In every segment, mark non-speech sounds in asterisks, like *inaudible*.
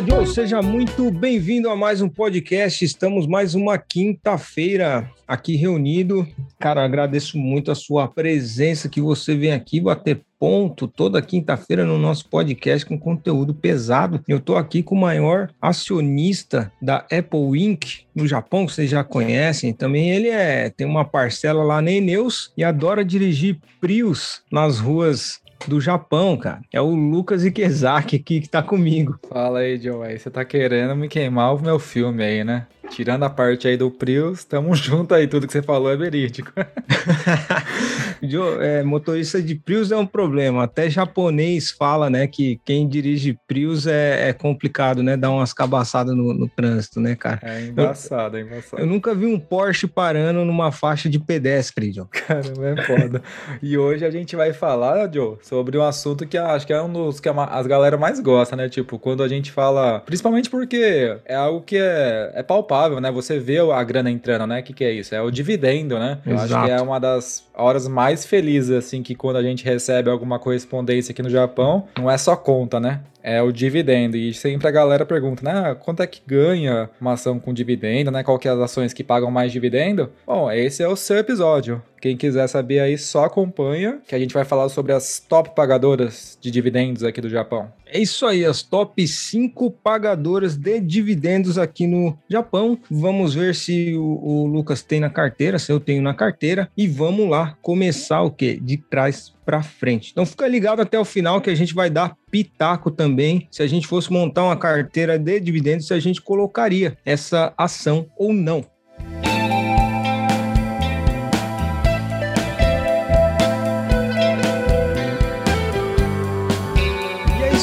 Fala, Joe, seja muito bem-vindo a mais um podcast. Estamos mais uma quinta-feira aqui reunido. Cara, agradeço muito a sua presença, que você vem aqui bater ponto toda quinta-feira no nosso podcast com conteúdo pesado. Eu estou aqui com o maior acionista da Apple Inc. no Japão, que vocês já conhecem. Também ele é tem uma parcela lá na Eneus e adora dirigir Prius nas ruas do Japão, cara. É o Lucas Ikezaki aqui que tá comigo. Fala aí, Joe. Você tá querendo me queimar o meu filme aí, né? Tirando a parte aí do Prius, tamo *laughs* junto aí, tudo que você falou é verídico. *laughs* Joe, é, motorista de Prius é um problema. Até japonês fala, né, que quem dirige Prius é, é complicado, né? Dar umas cabaçadas no, no, trânsito, né, cara? É embaçado, eu, é embaçado. Eu nunca vi um Porsche parando numa faixa de pedestre, Joe. *laughs* Caramba, é foda. e hoje a gente vai falar, Joe, sobre um assunto que acho que é um dos que as galera mais gosta, né? Tipo, quando a gente fala. Principalmente porque é algo que é, é palpável, né? Você vê a grana entrando, né? O que, que é isso? É o dividendo, né? Eu Exato. acho que é uma das horas mais felizes, assim, que quando a gente recebe alguma correspondência aqui no Japão, não é só conta, né? É o dividendo. E sempre a galera pergunta, né? Quanto é que ganha uma ação com dividendo, né? Qual que é as ações que pagam mais dividendo? Bom, esse é o seu episódio. Quem quiser saber aí, só acompanha, que a gente vai falar sobre as top pagadoras de dividendos aqui do Japão. É isso aí, as top 5 pagadoras de dividendos aqui no Japão. Vamos ver se o, o, Lucas tem na carteira, se eu tenho na carteira. E vamos lá começar o quê? De trás para frente. Então fica ligado até o final que a gente vai dar pitaco também. Se a gente fosse montar uma carteira de dividendos, se a gente colocaria essa ação ou não.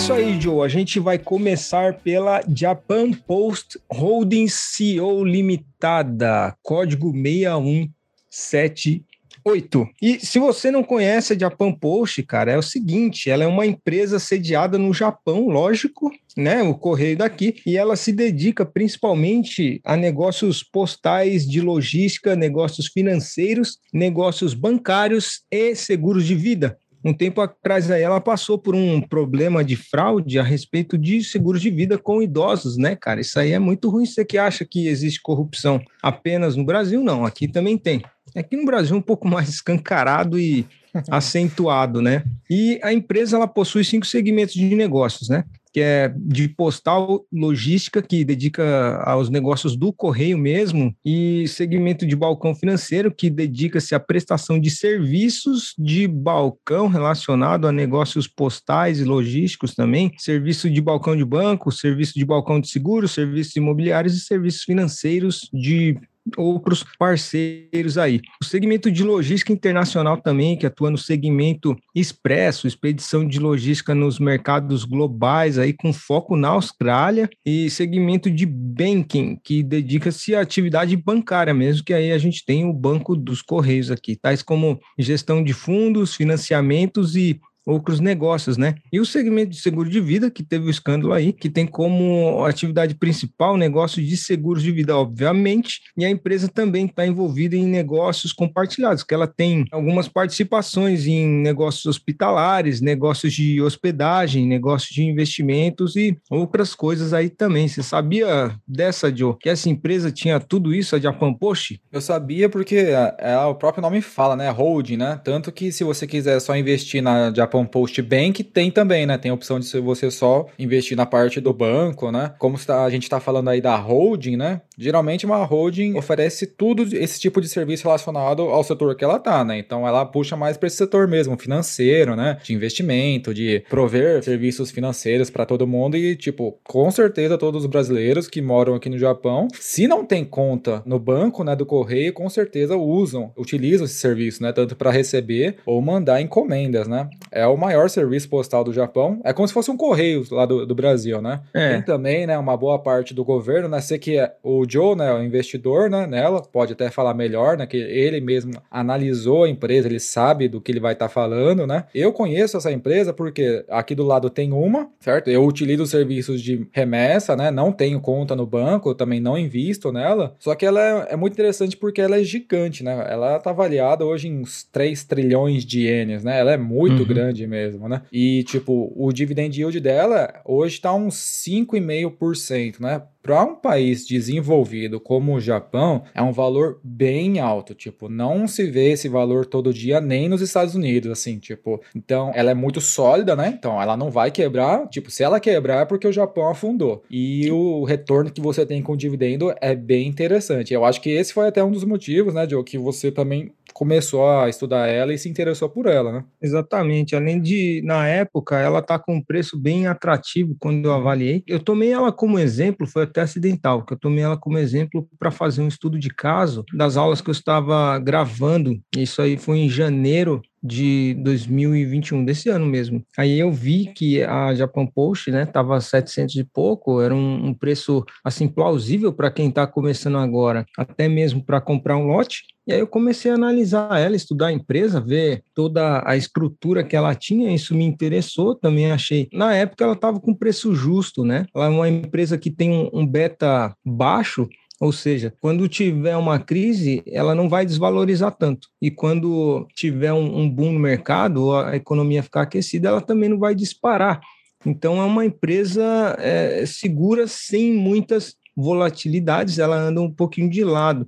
isso aí, Joe. A gente vai começar pela Japan Post Holdings CO Limitada, código 6178. E se você não conhece a Japan Post, cara, é o seguinte: ela é uma empresa sediada no Japão, lógico, né? O correio daqui, e ela se dedica principalmente a negócios postais de logística, negócios financeiros, negócios bancários e seguros de vida. Um tempo atrás aí ela passou por um problema de fraude a respeito de seguros de vida com idosos, né, cara? Isso aí é muito ruim. Você que acha que existe corrupção apenas no Brasil? Não, aqui também tem. Aqui no Brasil um pouco mais escancarado e *laughs* acentuado, né? E a empresa ela possui cinco segmentos de negócios, né? Que é de postal logística, que dedica aos negócios do correio mesmo, e segmento de balcão financeiro, que dedica-se à prestação de serviços de balcão relacionado a negócios postais e logísticos também, serviço de balcão de banco, serviço de balcão de seguros, serviços imobiliários e serviços financeiros de outros parceiros aí. O segmento de logística internacional também, que atua no segmento expresso, expedição de logística nos mercados globais aí com foco na Austrália e segmento de banking, que dedica-se à atividade bancária mesmo, que aí a gente tem o Banco dos Correios aqui, tais como gestão de fundos, financiamentos e outros negócios, né? E o segmento de seguro de vida, que teve o escândalo aí, que tem como atividade principal negócio de seguros de vida, obviamente, e a empresa também está envolvida em negócios compartilhados, que ela tem algumas participações em negócios hospitalares, negócios de hospedagem, negócios de investimentos e outras coisas aí também. Você sabia dessa, Joe, que essa empresa tinha tudo isso, a Japan Post? Eu sabia porque é, é, o próprio nome fala, né? Holding, né? Tanto que se você quiser só investir na Japan Japan Post Bank tem também, né? Tem a opção de você só investir na parte do banco, né? Como a gente está falando aí da holding, né? Geralmente uma holding oferece tudo esse tipo de serviço relacionado ao setor que ela tá, né? Então ela puxa mais para esse setor mesmo, financeiro, né? De investimento, de prover serviços financeiros para todo mundo e tipo, com certeza todos os brasileiros que moram aqui no Japão, se não tem conta no banco, né, do correio, com certeza usam, utilizam esse serviço, né, tanto para receber ou mandar encomendas, né? É o maior serviço postal do Japão. É como se fosse um correio lá do, do Brasil, né? É. Tem também, né, uma boa parte do governo, né? Sei que é o Joe, né, o investidor, né, nela, pode até falar melhor, né, que ele mesmo analisou a empresa, ele sabe do que ele vai estar tá falando, né? Eu conheço essa empresa porque aqui do lado tem uma, certo? Eu utilizo os serviços de remessa, né? Não tenho conta no banco, também não invisto nela. Só que ela é, é muito interessante porque ela é gigante, né? Ela tá avaliada hoje em uns 3 trilhões de ienes, né? Ela é muito uhum. grande grande mesmo, né? E, tipo, o dividend yield dela hoje tá uns 5,5%, né? Para um país desenvolvido como o Japão, é um valor bem alto. Tipo, não se vê esse valor todo dia nem nos Estados Unidos, assim, tipo. Então, ela é muito sólida, né? Então, ela não vai quebrar. Tipo, se ela quebrar é porque o Japão afundou. E o retorno que você tem com o dividendo é bem interessante. Eu acho que esse foi até um dos motivos, né, Joe, que você também começou a estudar ela e se interessou por ela, né? Exatamente. Além de, na época, ela tá com um preço bem atrativo quando eu avaliei. Eu tomei ela como exemplo, foi até acidental, que eu tomei ela como exemplo para fazer um estudo de caso das aulas que eu estava gravando. Isso aí foi em janeiro de 2021, desse ano mesmo. Aí eu vi que a Japan Post, né, tava 700 e pouco, era um, um preço assim plausível para quem está começando agora, até mesmo para comprar um lote. E aí eu comecei a analisar ela, estudar a empresa, ver toda a estrutura que ela tinha, isso me interessou, também achei. Na época ela estava com preço justo, né? Ela é uma empresa que tem um, beta baixo, ou seja, quando tiver uma crise, ela não vai desvalorizar tanto. E quando tiver um, um boom no mercado, ou a economia ficar aquecida, ela também não vai disparar. Então, é uma empresa é, segura, sem muitas volatilidades, ela anda um pouquinho de lado.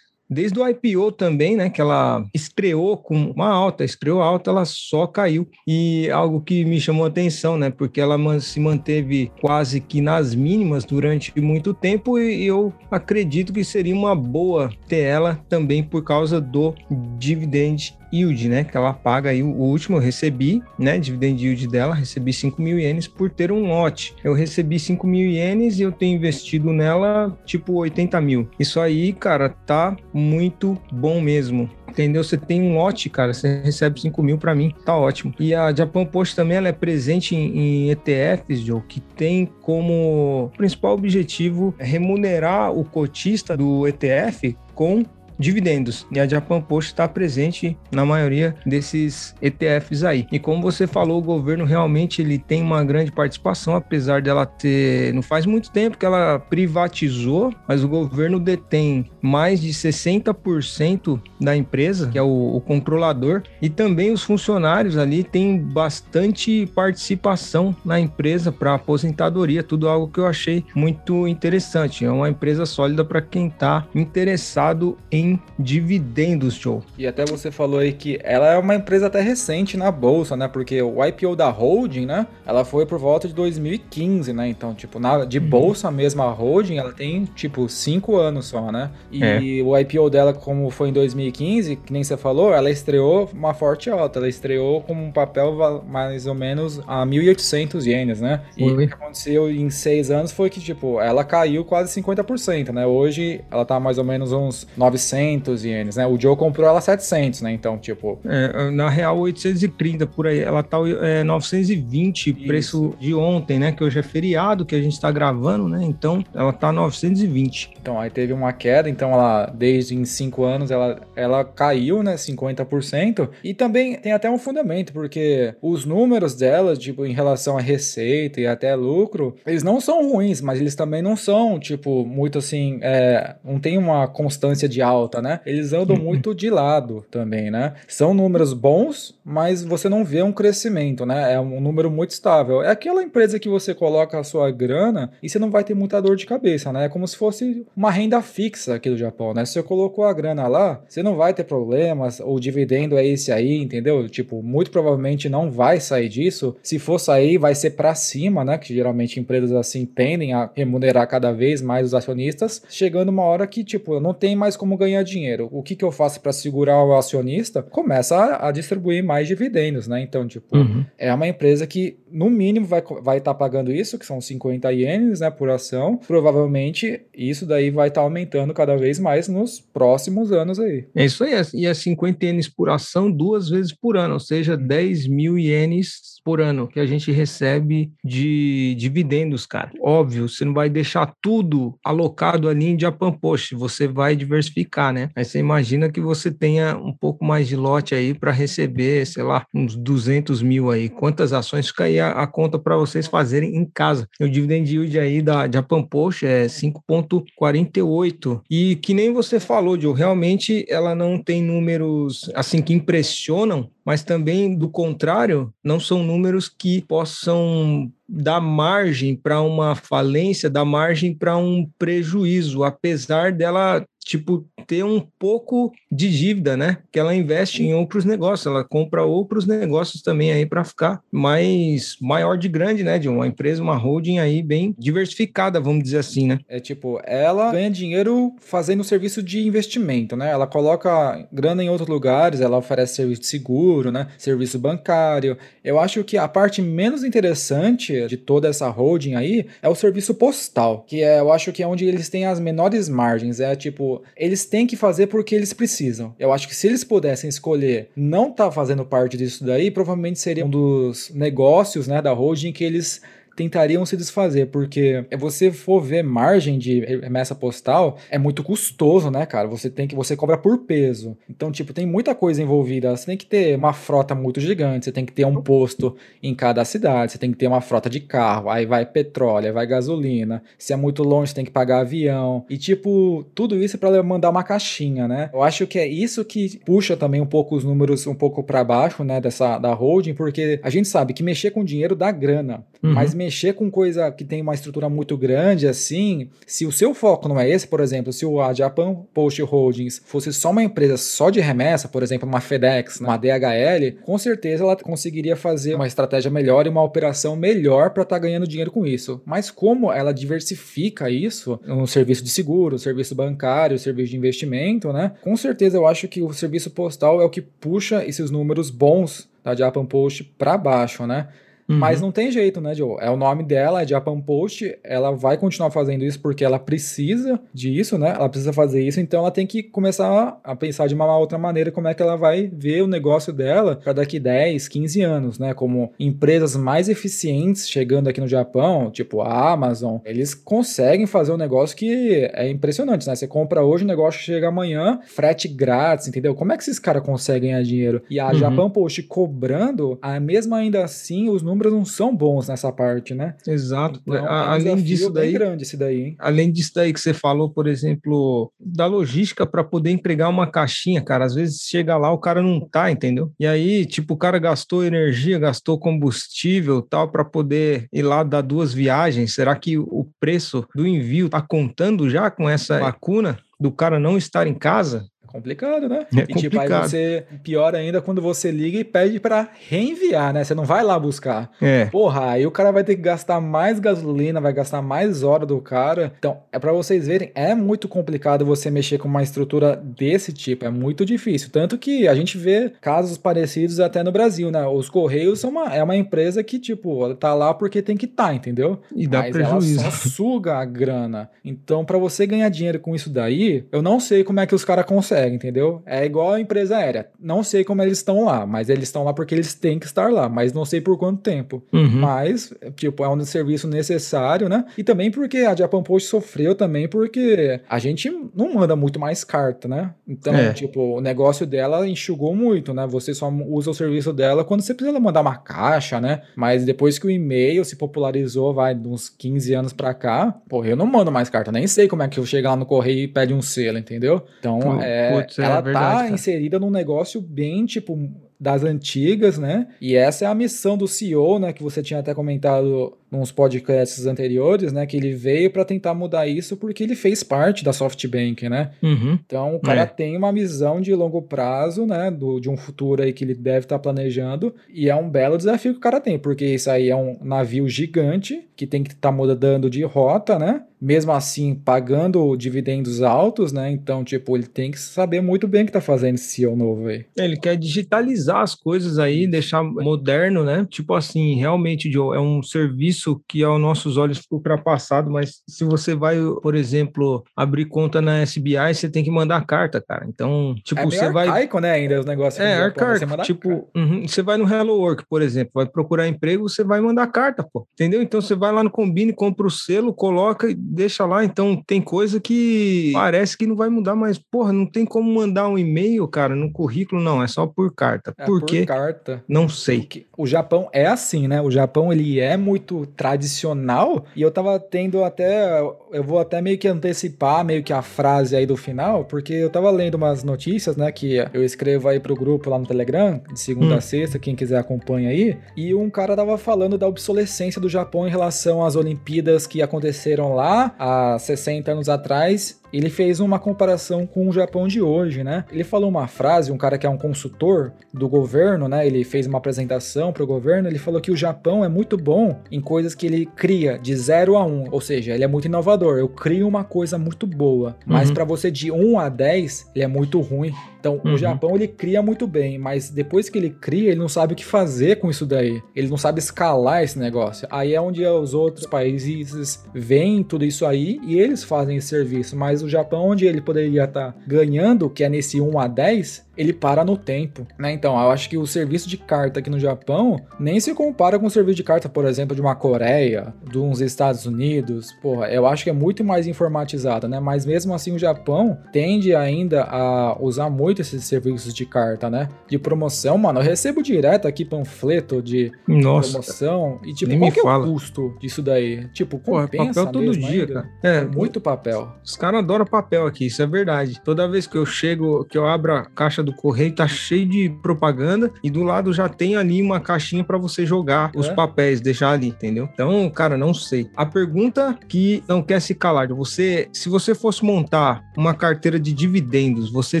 Desde o IPO também, né, que ela estreou com uma alta, estreou alta, ela só caiu. E algo que me chamou a atenção, né, porque ela se manteve quase que nas mínimas durante muito tempo e eu acredito que seria uma boa ter ela também por causa do dividend yield, né? Que ela paga aí o último, eu recebi, né? Dividend yield dela, recebi 5 mil ienes por ter um lote. Eu recebi 5 mil ienes e eu tenho investido nela tipo 80 mil. Isso aí, cara, tá muito bom mesmo entendeu? Você tem um lote, cara, você recebe 5 mil para mim, tá ótimo. E a Japan Post também ela é presente em, em ETFs, Joe, que tem como principal objetivo remunerar o cotista do ETF com dividendos. E a Japan Post está presente na maioria desses ETFs aí. E como você falou, o governo realmente ele tem uma grande participação, apesar dela ter. Não faz muito tempo que ela privatizou, mas o governo detém mais de 60% da empresa, que é o, o controlador, e também os funcionários ali têm bastante participação na empresa para aposentadoria, tudo algo que eu achei muito interessante. É uma empresa sólida para quem está interessado em dividendos, Joe. E até você falou aí que ela é uma empresa até recente na bolsa, né? Porque o IPO da holding, né? Ela foi por volta de 2015, né? Então, tipo, na, de uhum. bolsa mesmo, a holding, ela tem, tipo, cinco anos só, né? E é. o IPO dela, como foi em 2015, que nem você falou, ela estreou uma forte alta. Ela estreou com um papel mais ou menos a 1.800 ienes, né? E o que aconteceu em seis anos foi que, tipo, ela caiu quase 50%, né? Hoje ela tá mais ou menos uns 900 900 ienes, né? O Joe comprou ela 700, né? Então, tipo... É, na real, 830 por aí. Ela tá é, 920, Isso. preço de ontem, né? Que hoje é feriado, que a gente tá gravando, né? Então, ela tá 920. Então, aí teve uma queda. Então, ela, desde em 5 anos, ela, ela caiu, né? 50%. E também tem até um fundamento, porque os números dela, tipo, em relação à receita e até lucro, eles não são ruins, mas eles também não são, tipo, muito assim... É, não tem uma constância de alta alta, né? Eles andam uhum. muito de lado também, né? São números bons, mas você não vê um crescimento, né? É um número muito estável. É aquela empresa que você coloca a sua grana e você não vai ter muita dor de cabeça, né? É como se fosse uma renda fixa aqui do Japão, né? Se você colocou a grana lá, você não vai ter problemas, o dividendo é esse aí, entendeu? Tipo, muito provavelmente não vai sair disso. Se for sair, vai ser para cima, né? Que geralmente empresas assim tendem a remunerar cada vez mais os acionistas, chegando uma hora que, tipo, não tem mais como ganhar ganhar dinheiro. O que, que eu faço para segurar o acionista? Começa a, a, distribuir mais dividendos, né? Então, tipo, uhum. é uma empresa que, no mínimo, vai estar vai tá pagando isso, que são 50 ienes, né, por ação. Provavelmente, isso daí vai estar tá aumentando cada vez mais nos próximos anos aí. É isso aí. E é 50 ienes por ação duas vezes por ano, ou seja, 10 mil ienes por ano que a gente recebe de dividendos, cara. Óbvio, você não vai deixar tudo alocado ali em Japan Post, você vai diversificar ficar, né? Aí você imagina que você tenha um pouco mais de lote aí para receber, sei lá, uns 200 mil aí. Quantas ações fica aí a, a conta para vocês fazerem em casa? O dividend yield aí da Japan Post é 5,48. E que nem você falou, Joe, realmente ela não tem números assim que impressionam, mas também, do contrário, não são números que possam dar margem para uma falência, dar margem para um prejuízo, apesar dela tipo, ter um pouco de dívida, né? Que ela investe em outros negócios, ela compra outros negócios também aí para ficar mais maior de grande, né? De uma empresa, uma holding aí bem diversificada, vamos dizer assim, né? É tipo, ela ganha dinheiro fazendo serviço de investimento, né? Ela coloca grana em outros lugares, ela oferece serviço de seguro, né? Serviço bancário. Eu acho que a parte menos interessante de toda essa holding aí é o serviço postal, que é, eu acho que é onde eles têm as menores margens, é tipo eles têm que fazer porque eles precisam. Eu acho que se eles pudessem escolher não estar tá fazendo parte disso daí, provavelmente seria um dos negócios, né, da holding que eles tentariam se desfazer, porque você for ver margem de remessa postal, é muito custoso, né, cara? Você tem que você cobra por peso. Então, tipo, tem muita coisa envolvida. Você tem que ter uma frota muito gigante, você tem que ter um posto em cada cidade, você tem que ter uma frota de carro, aí vai petróleo, aí vai gasolina. Se é muito longe, você tem que pagar avião. E tipo, tudo isso para mandar uma caixinha, né? Eu acho que é isso que puxa também um pouco os números um pouco para baixo, né, dessa da holding, porque a gente sabe que mexer com dinheiro dá grana, uhum. mas mexer com coisa que tem uma estrutura muito grande assim, se o seu foco não é esse, por exemplo, se o a Japan Post Holdings fosse só uma empresa só de remessa, por exemplo, uma FedEx, uma DHL, com certeza ela conseguiria fazer uma estratégia melhor e uma operação melhor para estar tá ganhando dinheiro com isso. Mas como ela diversifica isso, um serviço de seguro, serviço bancário, serviço de investimento, né? Com certeza eu acho que o serviço postal é o que puxa esses números bons da Japan Post para baixo, né? Uhum. Mas não tem jeito, né, Joe? É o nome dela, é Japan Post. Ela vai continuar fazendo isso porque ela precisa disso, né? Ela precisa fazer isso, então ela tem que começar a pensar de uma outra maneira como é que ela vai ver o negócio dela para daqui 10, 15 anos, né? Como empresas mais eficientes chegando aqui no Japão, tipo a Amazon, eles conseguem fazer um negócio que é impressionante, né? Você compra hoje, o negócio chega amanhã, frete grátis, entendeu? Como é que esses caras conseguem ganhar dinheiro? E a uhum. Japan Post cobrando, a mesma ainda assim, os números números não são bons nessa parte, né? Exato. Então, é além disso daí, grande esse daí, hein? Além disso daí que você falou, por exemplo, da logística para poder entregar uma caixinha, cara, às vezes chega lá o cara não tá, entendeu? E aí, tipo, o cara gastou energia, gastou combustível, tal, para poder ir lá dar duas viagens. Será que o preço do envio tá contando já com essa lacuna? do cara não estar em casa, complicado, né? É e tipo, aí você pior ainda quando você liga e pede para reenviar, né? Você não vai lá buscar. É. Porra, aí o cara vai ter que gastar mais gasolina, vai gastar mais hora do cara. Então, é para vocês verem, é muito complicado você mexer com uma estrutura desse tipo, é muito difícil. Tanto que a gente vê casos parecidos até no Brasil, né? Os Correios são uma, é uma empresa que, tipo, tá lá porque tem que estar, tá, entendeu? E dá Mas prejuízo. ela só suga a grana. Então, para você ganhar dinheiro com isso daí, eu não sei como é que os caras conseguem entendeu? É igual a empresa aérea. Não sei como eles estão lá, mas eles estão lá porque eles têm que estar lá, mas não sei por quanto tempo. Uhum. Mas, tipo, é um serviço necessário, né? E também porque a Japan Post sofreu também porque a gente não manda muito mais carta, né? Então, é. tipo, o negócio dela enxugou muito, né? Você só usa o serviço dela quando você precisa mandar uma caixa, né? Mas depois que o e-mail se popularizou, vai, uns 15 anos pra cá, pô, eu não mando mais carta, nem sei como é que eu chego lá no correio e pede um selo, entendeu? Então, é, Putz, é ela é verdade, tá cara. inserida num negócio bem, tipo, das antigas, né? E essa é a missão do CEO, né? Que você tinha até comentado nos podcasts anteriores, né? Que ele veio para tentar mudar isso porque ele fez parte da SoftBank, né? Uhum. Então o cara é. tem uma visão de longo prazo, né? Do, de um futuro aí que ele deve estar tá planejando. E é um belo desafio que o cara tem, porque isso aí é um navio gigante que tem que estar tá mudando de rota, né? Mesmo assim, pagando dividendos altos, né? Então, tipo, ele tem que saber muito bem o que tá fazendo esse CEO novo aí. Ele quer digitalizar as coisas aí, deixar moderno, né? Tipo assim, realmente, Joe, é um serviço isso que aos nossos olhos ficou ultrapassado, mas se você vai, por exemplo, abrir conta na SBI, você tem que mandar carta, cara. Então, tipo, é você vai. Arcaico, né, ainda os negócios. É, arcaico. Tipo, uhum, você vai no Hello Work, por exemplo, vai procurar emprego, você vai mandar carta, pô. Entendeu? Então você vai lá no Combine, compra o selo, coloca e deixa lá. Então tem coisa que parece que não vai mudar, mas, porra, não tem como mandar um e-mail, cara, no currículo, não. É só por carta. É por quê? Por carta. Não sei. O Japão é assim, né? O Japão, ele é muito tradicional e eu tava tendo até... Eu vou até meio que antecipar meio que a frase aí do final, porque eu tava lendo umas notícias, né, que eu escrevo aí pro grupo lá no Telegram, de segunda hum. a sexta, quem quiser acompanha aí, e um cara tava falando da obsolescência do Japão em relação às Olimpíadas que aconteceram lá há 60 anos atrás ele fez uma comparação com o Japão de hoje, né? Ele falou uma frase, um cara que é um consultor do governo, né? Ele fez uma apresentação para o governo, ele falou que o Japão é muito bom em coisas que ele cria de 0 a 1, um, ou seja, ele é muito inovador. Eu crio uma coisa muito boa, mas uhum. para você de 1 um a 10, ele é muito ruim. Então, uhum. o Japão ele cria muito bem, mas depois que ele cria, ele não sabe o que fazer com isso daí. Ele não sabe escalar esse negócio. Aí é onde os outros países veem tudo isso aí e eles fazem esse serviço, mas o Japão, onde ele poderia estar tá ganhando, que é nesse 1 a 10, ele para no tempo, né? Então, eu acho que o serviço de carta aqui no Japão nem se compara com o serviço de carta, por exemplo, de uma Coreia, de uns Estados Unidos. Porra, eu acho que é muito mais informatizado, né? Mas mesmo assim, o Japão tende ainda a usar muito esses serviços de carta, né? De promoção, mano. Eu recebo direto aqui panfleto de Nossa, promoção. E, tipo, qual que é o custo disso daí? Tipo, compensa Porra, papel todo dia, ainda? cara. É, é muito papel. Os caras adoram papel aqui, isso é verdade. Toda vez que eu chego, que eu abro a caixa caixa do correio tá cheio de propaganda e do lado já tem ali uma caixinha para você jogar é. os papéis, deixar ali, entendeu? Então, cara, não sei. A pergunta que não quer se calar, você, se você fosse montar uma carteira de dividendos, você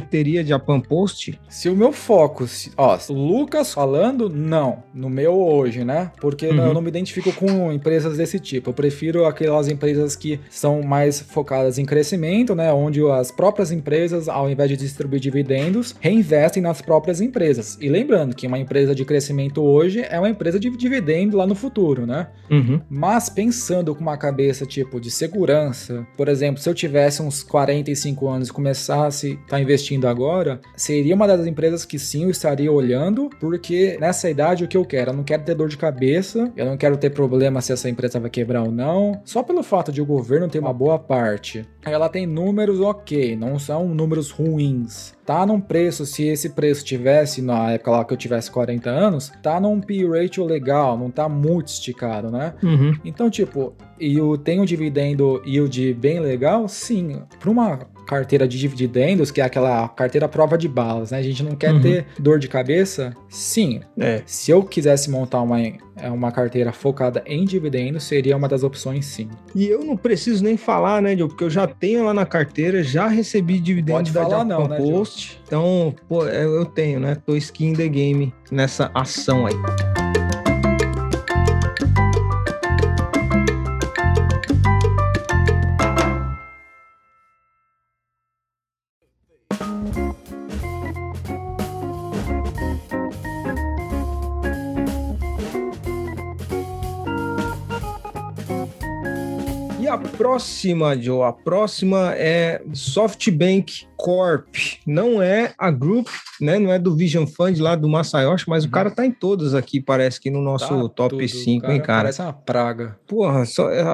teria Japan Post? Se o meu foco, se, ó, Lucas falando, não, no meu hoje, né? Porque uhum. eu não me identifico com empresas desse tipo. Eu prefiro aquelas empresas que são mais focadas em crescimento, né? Onde as próprias empresas, ao invés de distribuir dividendos, reinvestem nas próprias empresas. E lembrando que uma empresa de crescimento hoje é uma empresa de dividendo lá no futuro, né? Uhum. Mas pensando com uma cabeça tipo de segurança, por exemplo, se eu tivesse uns 45 anos e começasse a estar tá investindo agora, seria uma das empresas que sim eu estaria olhando, porque nessa idade o que eu quero? Eu não quero ter dor de cabeça, eu não quero ter problema se essa empresa vai quebrar ou não. Só pelo fato de o governo ter uma boa parte, ela tem números ok, não são números ruins tá num preço, se esse preço tivesse na época lá que eu tivesse 40 anos, tá num P ratio legal, não tá muito esticado, né? Uhum. Então, tipo, e o tem um dividendo yield bem legal, sim, para uma carteira de dividendos, que é aquela carteira prova de balas, né? A gente não quer uhum. ter dor de cabeça? Sim. É. Se eu quisesse montar uma, é, uma carteira focada em dividendos, seria uma das opções sim. E eu não preciso nem falar, né, Diogo? Porque eu já tenho lá na carteira, já recebi dividendos Pode da falar não, né, Post. Então, pô, é, eu tenho, né? Tô skin the game nessa ação aí. Próxima, Joe, a próxima é SoftBank Corp. Não é a Group, né? Não é do Vision Fund lá do Masayoshi, mas o cara tá em todas aqui, parece que no nosso tá top 5, cara, hein, cara? Parece uma praga. Porra,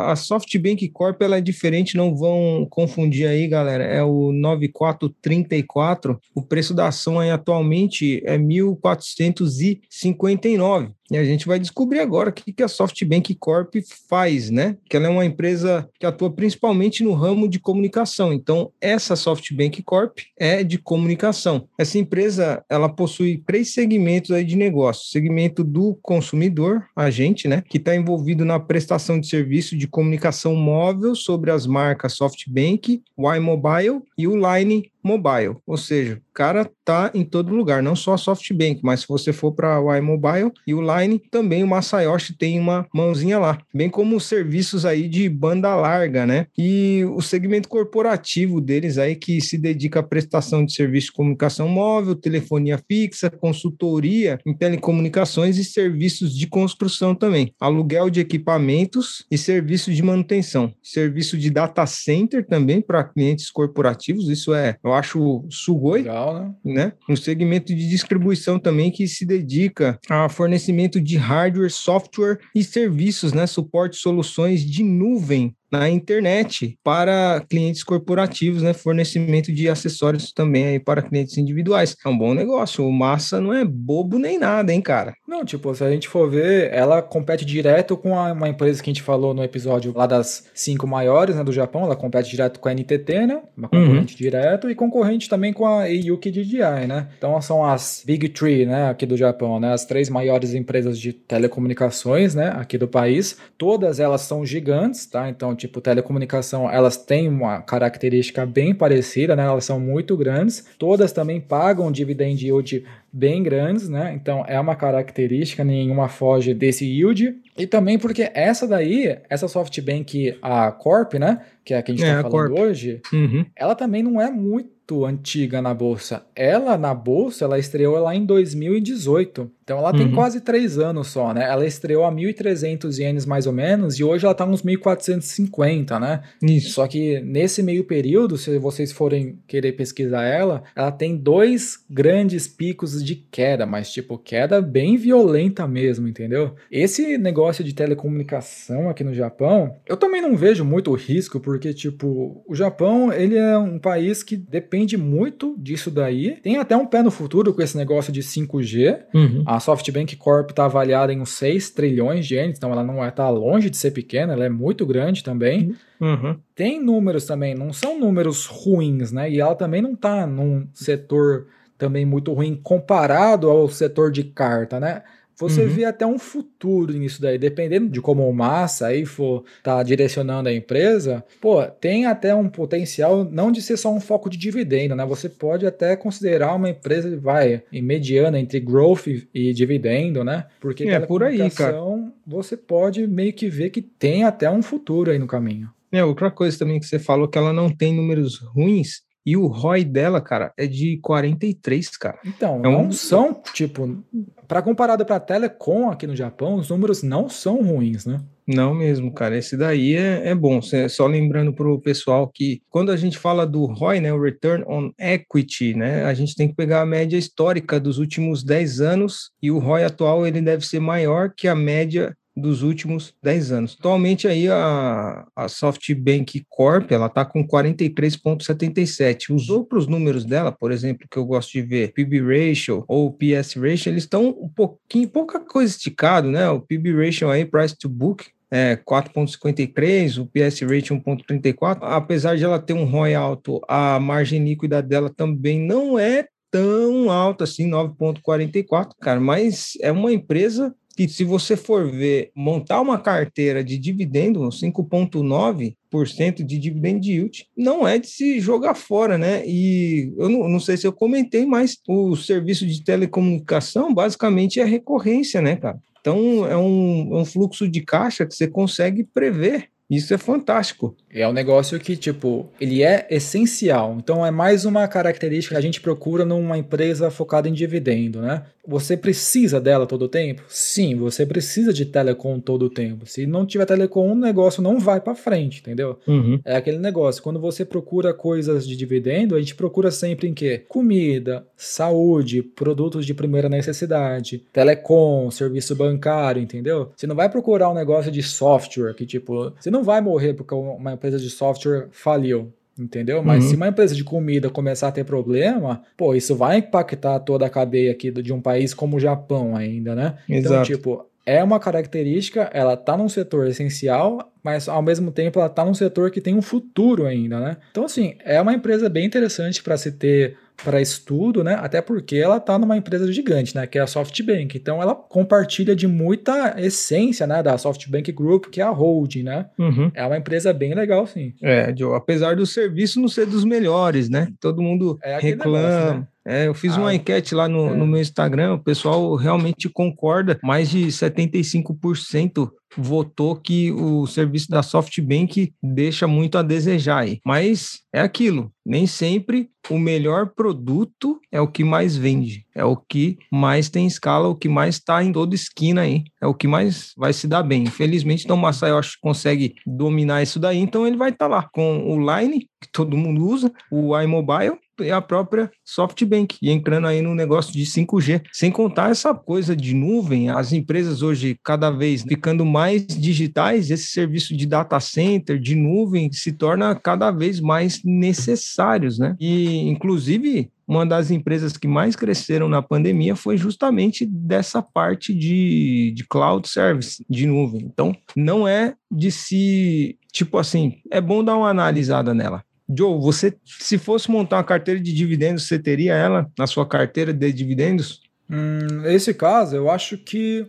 a SoftBank Corp ela é diferente, não vão confundir aí, galera. É o 9434. O preço da ação aí atualmente é 1459. E a gente vai descobrir agora o que, a SoftBank Corp faz, né? Que ela é uma empresa que atua principalmente no ramo de comunicação. Então, essa SoftBank Corp é de comunicação. Essa empresa, ela possui três segmentos aí de negócio. Segmento do consumidor, a gente, né? Que está envolvido na prestação de serviço de comunicação móvel sobre as marcas SoftBank, Y Mobile e o Line Mobile, ou seja, o cara tá em todo lugar, não só a SoftBank, mas se você for para o iMobile e o Line, também o Masayoshi tem uma mãozinha lá, bem como os serviços aí de banda larga, né? E o segmento corporativo deles aí que se dedica à prestação de serviço de comunicação móvel, telefonia fixa, consultoria em telecomunicações e serviços de construção também, aluguel de equipamentos e serviços de manutenção, serviço de data center também para clientes corporativos, isso é, eu acho sugoi, Legal, né? né? Um segmento de distribuição também que se dedica a fornecimento de hardware, software e serviços, né? Suporte soluções de nuvem na internet para clientes corporativos, né? Fornecimento de acessórios também aí para clientes individuais. É um bom negócio. O Massa não é bobo nem nada, hein, cara? Não, tipo, se a gente for ver, ela compete direto com uma empresa que a gente falou no episódio lá das cinco maiores, né, do Japão. Ela compete direto com a NTT, né? Uma uhum. concorrente uhum. direto e concorrente também com a Eiyuki DJI, né? Então são as Big Three, né, aqui do Japão, né? As três maiores empresas de telecomunicações, né, aqui do país. Todas elas são gigantes, tá? Então tipo, telecomunicação, elas têm uma característica bem parecida, né? Elas são muito grandes. Todas também pagam dividend yield bem grandes, né? Então é uma característica, nenhuma foge desse yield. E também porque essa daí, essa SoftBank, a Corp, né? Que é a que a gente está é, falando hoje, uhum. ela também não é muito antiga na bolsa. Ela, na bolsa, ela estreou lá em 2018. Então ela tem uhum. quase três anos só, né? Ela estreou a 1.300 ienes mais ou menos e hoje ela tá uns 1.450, né? Isso. Só que nesse meio período, se vocês forem querer pesquisar ela, ela tem dois grandes picos de queda, mas tipo, queda bem violenta mesmo, entendeu? Esse negócio de telecomunicação aqui no Japão, eu também não vejo muito risco, porque tipo, o Japão, ele é um país que depende muito disso daí. Tem até um pé no futuro com esse negócio de 5G. Uhum. A SoftBank Corp está avaliada em uns 6 trilhões de ienes, então ela não está é, longe de ser pequena, ela é muito grande também. Uhum. Tem números também, não são números ruins, né? E ela também não está num setor também muito ruim comparado ao setor de carta, né? Você uhum. vê até um futuro nisso daí, dependendo de como o Massa aí for tá direcionando a empresa, pô, tem até um potencial não de ser só um foco de dividendo, né? Você pode até considerar uma empresa vai em mediana entre growth e dividendo, né? Porque é por aí, cara. Você pode meio que ver que tem até um futuro aí no caminho. É, outra coisa também que você falou que ela não tem números ruins, e o ROI dela, cara, é de 43, cara. Então, é um... não são, tipo, para comparado para Telecom aqui no Japão, os números não são ruins, né? Não mesmo, cara. Esse daí é, é bom. Só lembrando para o pessoal que quando a gente fala do ROI, né, o Return on Equity, né, a gente tem que pegar a média histórica dos últimos 10 anos e o ROI atual ele deve ser maior que a média dos últimos 10 anos. Atualmente aí a, a SoftBank Corp, ela está com 43,77. Os outros números dela, por exemplo, que eu gosto de ver, PB Ratio ou PS Ratio, eles estão um pouquinho, pouca coisa esticado, né? O PB Ratio aí, Price to Book, é 4,53, o PS Rate 1,34. Apesar de ela ter um ROI alto, a margem líquida dela também não é tão alta assim, 9,44, cara, mas é uma empresa que se você for ver, montar uma carteira de dividendo, 5,9% de dividend yield, não é de se jogar fora, né? E eu não, não sei se eu comentei, mas o serviço de telecomunicação basicamente é recorrência, né, cara? Então é um, é um fluxo de caixa que você consegue prever. Isso é fantástico. É um negócio que, tipo, ele é essencial. Então é mais uma característica que a gente procura numa empresa focada em dividendo, né? Você precisa dela todo o tempo? Sim, você precisa de telecom todo o tempo. Se não tiver telecom, o negócio não vai para frente, entendeu? Uhum. É aquele negócio. Quando você procura coisas de dividendo, a gente procura sempre em quê? Comida, saúde, produtos de primeira necessidade, telecom, serviço bancário, entendeu? Você não vai procurar um negócio de software que, tipo, você não vai morrer porque uma empresa de software faliu entendeu? Mas uhum. se uma empresa de comida começar a ter problema, pô, isso vai impactar toda a cadeia aqui de um país como o Japão ainda, né? Então, Exato. Então, tipo, é uma característica, ela tá num setor essencial, mas ao mesmo tempo ela tá num setor que tem um futuro ainda, né? Então, assim, é uma empresa bem interessante para se ter para estudo, né? Até porque ela tá numa empresa gigante, né? Que é a SoftBank. Então ela compartilha de muita essência, né? Da SoftBank Group, que é a holding, né? Uhum. É uma empresa bem legal, sim. É, Joe, apesar do serviço não ser dos melhores, né? Todo mundo é reclama. Negócio, né? É, eu fiz ah, uma enquete lá no, é. no meu Instagram, o pessoal realmente concorda, mais de 75% votou que o serviço da SoftBank deixa muito a desejar aí. Mas é aquilo, nem sempre o melhor produto é o que mais vende, é o que mais tem escala, o que mais está em toda esquina aí, é o que mais vai se dar bem. Infelizmente, então o Massai, eu acho consegue dominar isso daí, então ele vai estar tá lá com o Line, que todo mundo usa, o iMobile, e a própria SoftBank, e entrando aí no negócio de 5G. Sem contar essa coisa de nuvem, as empresas hoje cada vez ficando mais digitais, esse serviço de data center, de nuvem, se torna cada vez mais necessários, né? E, inclusive, uma das empresas que mais cresceram na pandemia foi justamente dessa parte de, de cloud service, de nuvem. Então, não é de se, tipo assim, é bom dar uma analisada nela. Joe, você, se fosse montar uma carteira de dividendos, você teria ela na sua carteira de dividendos? Hum, nesse caso, eu acho que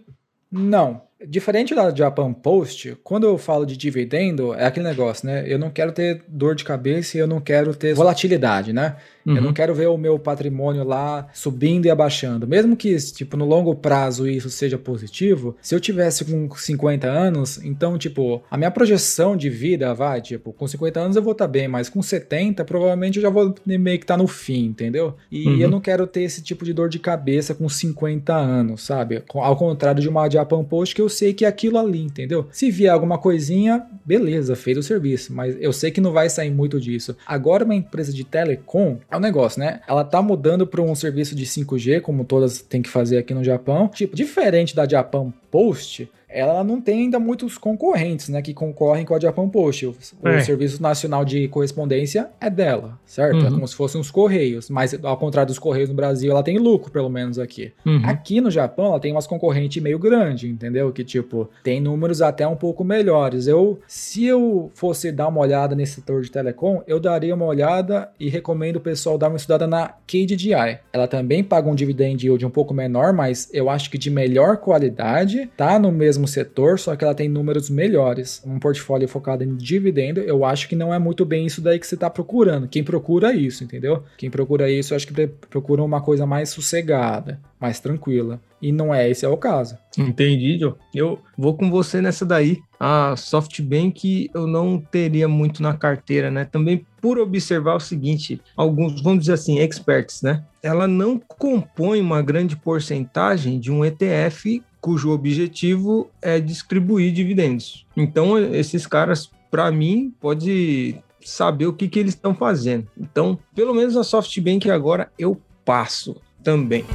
não. Diferente da Japan Post, quando eu falo de dividendo, é aquele negócio, né? Eu não quero ter dor de cabeça e eu não quero ter volatilidade, né? Uhum. Eu não quero ver o meu patrimônio lá subindo e abaixando. Mesmo que, tipo, no longo prazo isso seja positivo, se eu tivesse com 50 anos, então, tipo, a minha projeção de vida vai, tipo, com 50 anos eu vou estar tá bem, mas com 70 provavelmente eu já vou meio que estar tá no fim, entendeu? E uhum. eu não quero ter esse tipo de dor de cabeça com 50 anos, sabe? Ao contrário de uma Japan Post que eu sei que é aquilo ali, entendeu? Se vier alguma coisinha, beleza, fez o serviço, mas eu sei que não vai sair muito disso. Agora uma empresa de telecom, é um negócio, né? Ela tá mudando para um serviço de 5G, como todas têm que fazer aqui no Japão. Tipo, diferente da Japan Post, ela não tem ainda muitos concorrentes, né, que concorrem com a Japan Post. O, é. o Serviço Nacional de Correspondência é dela, certo? É uhum. É como se fossem os Correios, mas ao contrário dos Correios no Brasil, ela tem lucro, pelo menos aqui. Uhum. Aqui no Japão, ela tem umas concorrentes meio grande, entendeu? Que, tipo, tem números até um pouco melhores. Eu, se eu fosse dar uma olhada nesse setor de telecom, eu daria uma olhada e recomendo o pessoal dar uma estudada na KDDI. Ela também paga um dividend yield um pouco menor, mas eu acho que de melhor qualidade, tá no mesmo mesmo setor, só que ela tem números melhores. Um portfólio focado em dividendo, eu acho que não é muito bem isso daí que você está procurando. Quem procura isso, entendeu? Quem procura isso, eu acho que procura uma coisa mais sossegada, mais tranquila. E não é esse é o caso. Entendi, Joe. Eu vou com você nessa daí. A SoftBank eu não teria muito na carteira, né? Também por observar o seguinte, alguns, vamos dizer assim, experts, né? Ela não compõe uma grande porcentagem de um ETF cujo objetivo é distribuir dividendos. Então, esses caras, para mim, pode saber o que, que eles estão fazendo. Então, pelo menos a SoftBank agora eu passo também.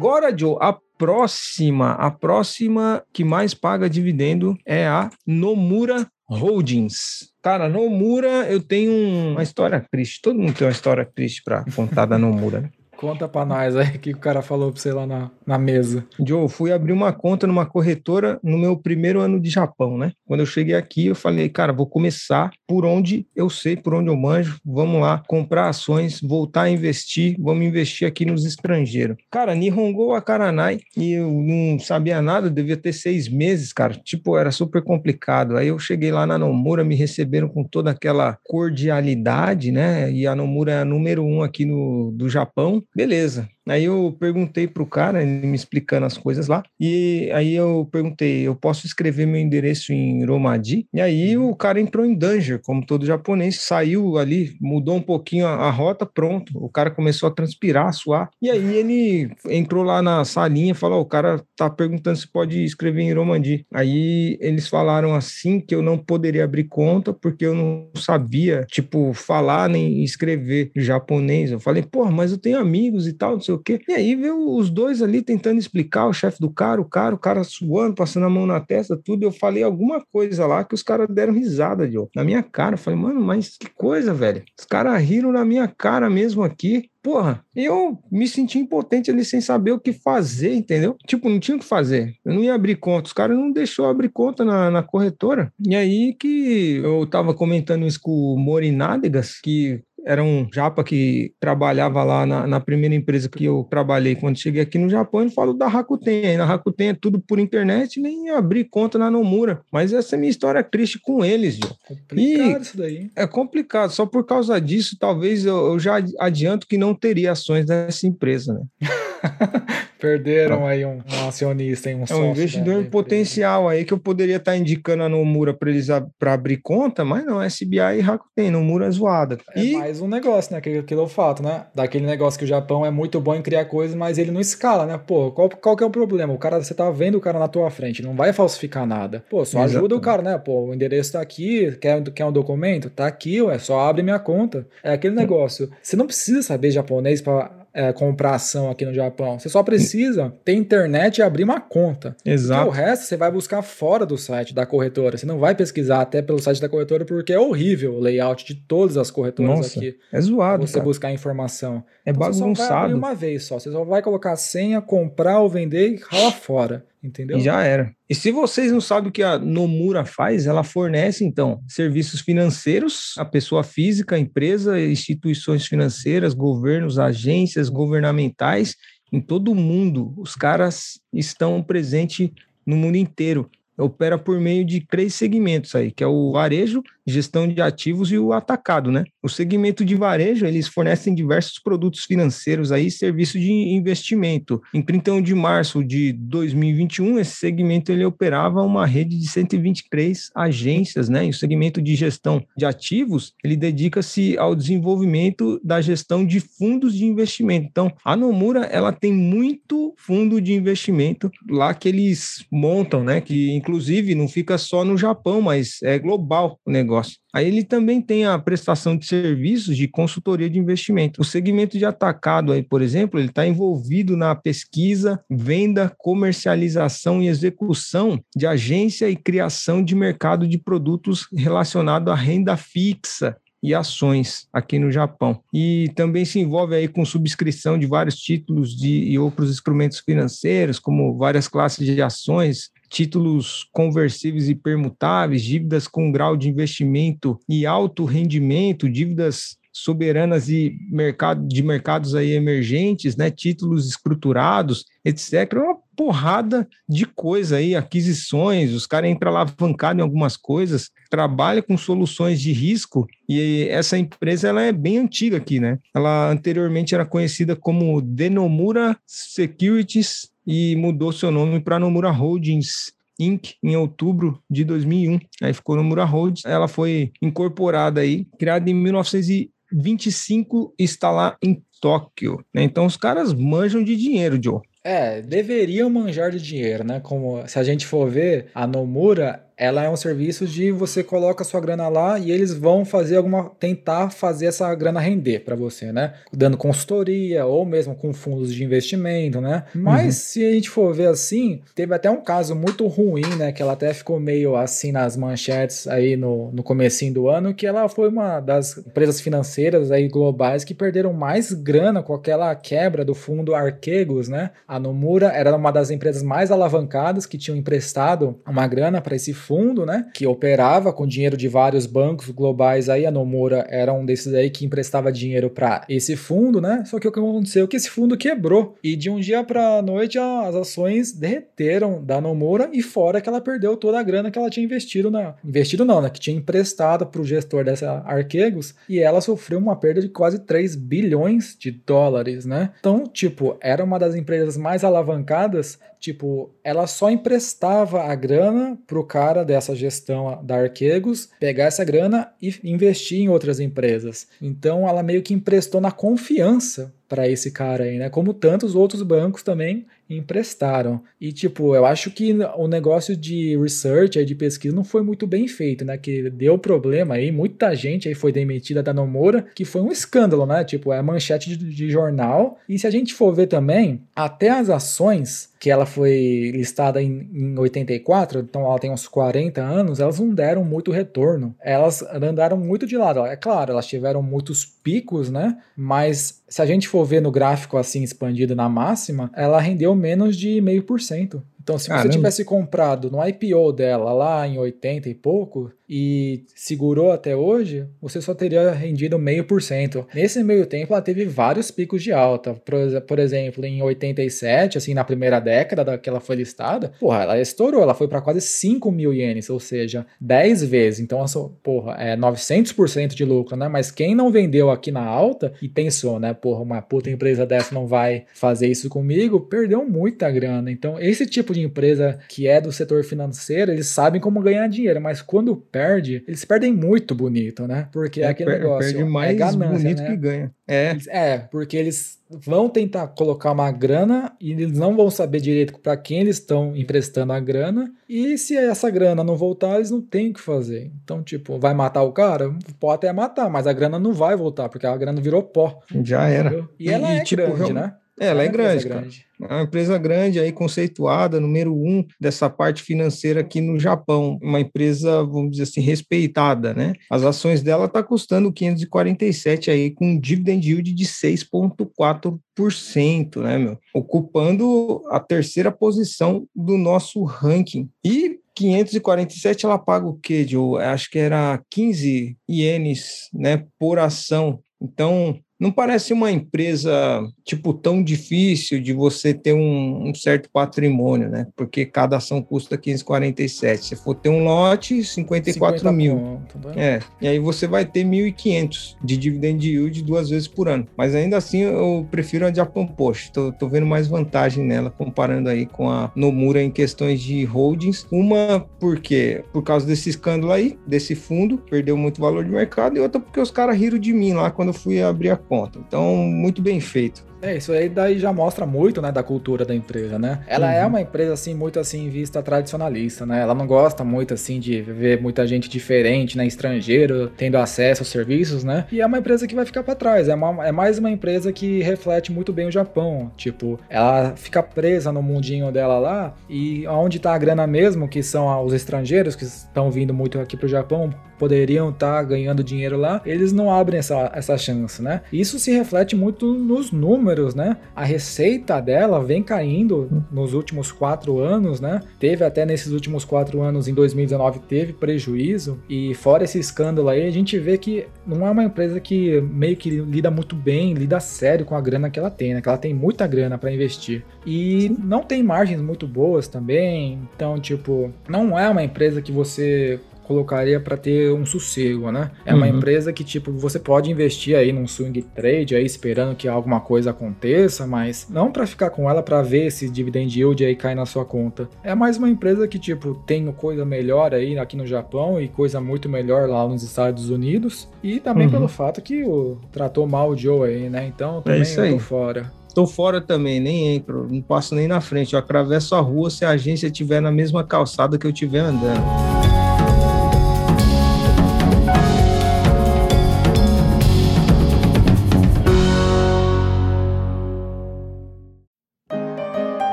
Agora, Joe, a próxima, a próxima que mais paga dividendo é a Nomura Holdings. Cara, Nomura, eu tenho uma história triste. Todo mundo tem uma história triste para contar da Nomura. Né? Conta pra nós aí o que o cara falou pra você lá na, na mesa. Joe, fui abrir uma conta numa corretora no meu primeiro ano de Japão, né? Quando eu cheguei aqui, eu falei, cara, vou começar por onde eu sei, por onde eu manjo. Vamos lá, comprar ações, voltar a investir, vamos investir aqui nos estrangeiros. Cara, Nihongo Akaranai, e eu não sabia nada, devia ter seis meses, cara. Tipo, era super complicado. Aí eu cheguei lá na Nomura, me receberam com toda aquela cordialidade, né? E a Nomura é a número um aqui no, do Japão. Beleza. Aí eu perguntei pro cara, ele me explicando as coisas lá, e aí eu perguntei, eu posso escrever meu endereço em Romadi? E aí o cara entrou em danger, como todo japonês, saiu ali, mudou um pouquinho a, a rota, pronto. O cara começou a transpirar, a suar. E aí ele entrou lá na salinha, falou, oh, o cara tá perguntando se pode escrever em Romandi. Aí eles falaram assim que eu não poderia abrir conta porque eu não sabia, tipo, falar nem escrever japonês. Eu falei, porra, mas eu tenho amigos e tal, não sei sei o quê. E aí veio os dois ali tentando explicar, o chefe do cara, o cara, o cara suando, passando a mão na testa, tudo. Eu falei alguma coisa lá que os caras deram risada, Joe, na minha cara. Eu falei, mano, mas que coisa, velho. Os caras riram na minha cara mesmo aqui. Porra, eu me senti impotente ali sem saber o que fazer, entendeu? Tipo, não tinha o que fazer. Eu não ia abrir conta. Os caras não deixou abrir conta na, na corretora. E aí que eu tava comentando isso com o Morinádegas, que era um japa que trabalhava lá na, na, primeira empresa que eu trabalhei quando cheguei aqui no Japão, ele falou da Rakuten. Aí na Rakuten é tudo por internet, nem abrir conta na Nomura. Mas essa é a minha história triste com eles, Gil. Complicado e isso daí. É complicado. Só por causa disso, talvez eu, eu já adianto que não teria ações dessa empresa, né? *laughs* Perderam aí um, um, acionista, um É um investidor potencial aí que eu poderia estar indicando a Nomura para eles para abrir conta, mas não, SBI e Rakuten, Nomura é zoada. É e... mais um negócio, né? Aquilo, aquilo é o fato, né? Daquele negócio que o Japão é muito bom em criar coisas, mas ele não escala, né? Pô, qual, qual que é o problema? O cara, você tá vendo o cara na tua frente, não vai falsificar nada. Pô, só Exatamente. ajuda o cara, né? Pô, o endereço tá aqui, quer, quer um documento? Tá aqui, ué, só abre minha conta. É aquele negócio. Você não precisa saber japonês para é, comprar ação aqui no Japão. Você só precisa ter internet e abrir uma conta. Exato. Porque o resto você vai buscar fora do site da corretora. Você não vai pesquisar até pelo site da corretora porque é horrível o layout de todas as corretoras Nossa, aqui. É zoado. Você cara. buscar informação. É então, bagunçado. Você só vai abrir uma vez só. Você só vai colocar a senha, comprar ou vender e rala fora. Entendeu? E já era. E se vocês não sabem o que a Nomura faz, ela fornece, então, serviços financeiros a pessoa física, empresa, instituições financeiras, governos, agências governamentais em todo o mundo. Os caras estão presentes no mundo inteiro opera por meio de três segmentos aí, que é o varejo, gestão de ativos e o atacado, né? O segmento de varejo, eles fornecem diversos produtos financeiros aí, serviços de investimento. Em 31 de março de 2021, esse segmento ele operava uma rede de 123 agências, né? E o segmento de gestão de ativos, ele dedica-se ao desenvolvimento da gestão de fundos de investimento. Então, a Nomura, ela tem muito fundo de investimento lá que eles montam, né? Que inclusive não fica só no Japão, mas é global o negócio. Aí ele também tem a prestação de serviços de consultoria de investimento. O segmento de atacado aí, por exemplo, ele está envolvido na pesquisa, venda, comercialização e execução de agência e criação de mercado de produtos relacionado à renda fixa, e ações aqui no Japão. E também se envolve aí com subscrição de vários títulos de, e outros instrumentos financeiros, como várias classes de ações, títulos conversíveis e permutáveis, dívidas com grau de investimento e alto rendimento, dívidas soberanas e mercado de mercados aí emergentes, né, títulos estruturados, etc. Uma porrada de coisa aí, aquisições, os caras entram alavancados em algumas coisas, trabalha com soluções de risco e essa empresa ela é bem antiga aqui, né? Ela anteriormente era conhecida como Denomura Securities e mudou seu nome para Nomura Holdings Inc. em outubro de 2001. Aí ficou Nomura Holdings. Ela foi incorporada aí, criada em 1925, está lá em Tóquio. Né? Então os caras manjam de dinheiro, Joe. É, deveriam manjar de dinheiro, né? Como se a gente for ver, a Nomura ela é um serviço de você coloca sua grana lá e eles vão fazer alguma tentar fazer essa grana render para você, né? Dando consultoria ou mesmo com fundos de investimento, né? Mas uhum. se a gente for ver assim, teve até um caso muito ruim, né, que ela até ficou meio assim nas manchetes aí no, no comecinho do ano, que ela foi uma das empresas financeiras aí globais que perderam mais grana com aquela quebra do fundo Arquegos, né? A Nomura era uma das empresas mais alavancadas que tinham emprestado uma grana para esse fundo, né, que operava com dinheiro de vários bancos globais aí, a Nomura era um desses aí que emprestava dinheiro para esse fundo, né? Só que o que aconteceu é que esse fundo quebrou e de um dia para noite as ações derreteram da Nomura e fora que ela perdeu toda a grana que ela tinha investido na investido não, né, que tinha emprestado para o gestor dessa Arquegos e ela sofreu uma perda de quase 3 bilhões de dólares, né? Então, tipo, era uma das empresas mais alavancadas Tipo, ela só emprestava a grana pro cara dessa gestão da Arquegos pegar essa grana e investir em outras empresas. Então, ela meio que emprestou na confiança para esse cara aí, né? Como tantos outros bancos também emprestaram. E, tipo, eu acho que o negócio de research, de pesquisa, não foi muito bem feito, né? Que deu problema aí, muita gente aí foi demitida da Nomura, que foi um escândalo, né? Tipo, é manchete de, de jornal. E se a gente for ver também, até as ações que ela foi listada em, em 84, então ela tem uns 40 anos, elas não deram muito retorno. Elas andaram muito de lado. É claro, elas tiveram muitos picos, né? Mas se a gente for ver no gráfico assim expandido na máxima, ela rendeu menos de meio por cento. Então, se Caramba. você tivesse comprado no IPO dela lá em 80 e pouco e segurou até hoje, você só teria rendido meio por cento. Nesse meio tempo, ela teve vários picos de alta. Por, por, exemplo, em 87, assim, na primeira década que ela foi listada, porra, ela estourou, ela foi para quase 5 mil ienes, ou seja, 10 vezes. Então, porra, é 900% de lucro, né? Mas quem não vendeu aqui na alta e pensou, né, porra, uma puta empresa dessa não vai fazer isso comigo, perdeu muita grana. Então, esse tipo de de empresa que é do setor financeiro, eles sabem como ganhar dinheiro, mas quando perde, eles perdem muito bonito, né? Porque é, é aquele per negócio. Perde é mais é ganância, bonito né? que ganha. É. é, porque eles vão tentar colocar uma grana e eles não vão saber direito para quem eles estão emprestando a grana. E se essa grana não voltar, eles não têm o que fazer. Então, tipo, vai matar o cara? Pode até matar, mas a grana não vai voltar, porque a grana virou pó. Já era. E, ela e, é tipo, grande, né? É, ela é, é grande, grande. É uma empresa grande aí, conceituada, número um dessa parte financeira aqui no Japão. Uma empresa, vamos dizer assim, respeitada, né? As ações dela tá custando 547 aí, com um dividend yield de 6,4%, né, meu? Ocupando a terceira posição do nosso ranking. E 547 ela paga o quê, Joe? Acho que era 15 ienes, né, por ação. Então, não parece uma empresa, tipo, tão difícil de você ter um, um, certo patrimônio, né? Porque cada ação custa 15,47. Se for ter um lote, 54 mil. Ponto, né? É, e aí você vai ter 1.500 de dividend yield duas vezes por ano. Mas ainda assim, eu prefiro a Japan Post. Tô, tô vendo mais vantagem nela, comparando aí com a Nomura em questões de holdings. Uma, porque por causa desse escândalo aí, desse fundo, perdeu muito valor de mercado. E outra, porque os caras riram de mim lá quando eu fui abrir a ponta. Então, muito bem feito. É, isso aí daí já mostra muito, né, da cultura da empresa, né? Ela é uhum. é uma empresa, assim, muito, assim, vista tradicionalista, né? Ela não gosta muito, assim, de ver muita gente diferente, né, estrangeiro, tendo acesso aos serviços, né? E é uma empresa que vai ficar para trás, é, uma, é mais uma empresa que reflete muito bem o Japão, tipo, ela fica presa no mundinho dela lá e onde tá a grana mesmo, que são os estrangeiros que estão vindo muito aqui pro Japão, poderiam estar tá ganhando dinheiro lá, eles não abrem essa, essa chance, né? Isso se reflete muito nos números, né? A receita dela vem caindo nos últimos quatro anos, né? Teve até nesses últimos quatro anos, em 2019, teve prejuízo. E fora esse escândalo aí, a gente vê que não é uma empresa que meio que lida muito bem, lida sério com a grana que ela tem, né? Que ela tem muita grana para investir. E não tem margens muito boas também. Então, tipo, não é uma empresa que você colocaria para ter um sossego, né? É uma uhum. empresa que, tipo, você pode investir aí num swing trade aí esperando que alguma coisa aconteça, mas não para ficar com ela para ver esse dividend yield aí cair na sua conta. É mais uma empresa que, tipo, tem coisa melhor aí aqui no Japão e coisa muito melhor lá nos Estados Unidos. E também uhum. pelo fato que o, tratou mal o Joe aí, né? Então é também é eu tô fora. Tô fora também, nem entro, não passo nem na frente. Eu atravesso a rua se a agência estiver na mesma calçada que eu estiver andando.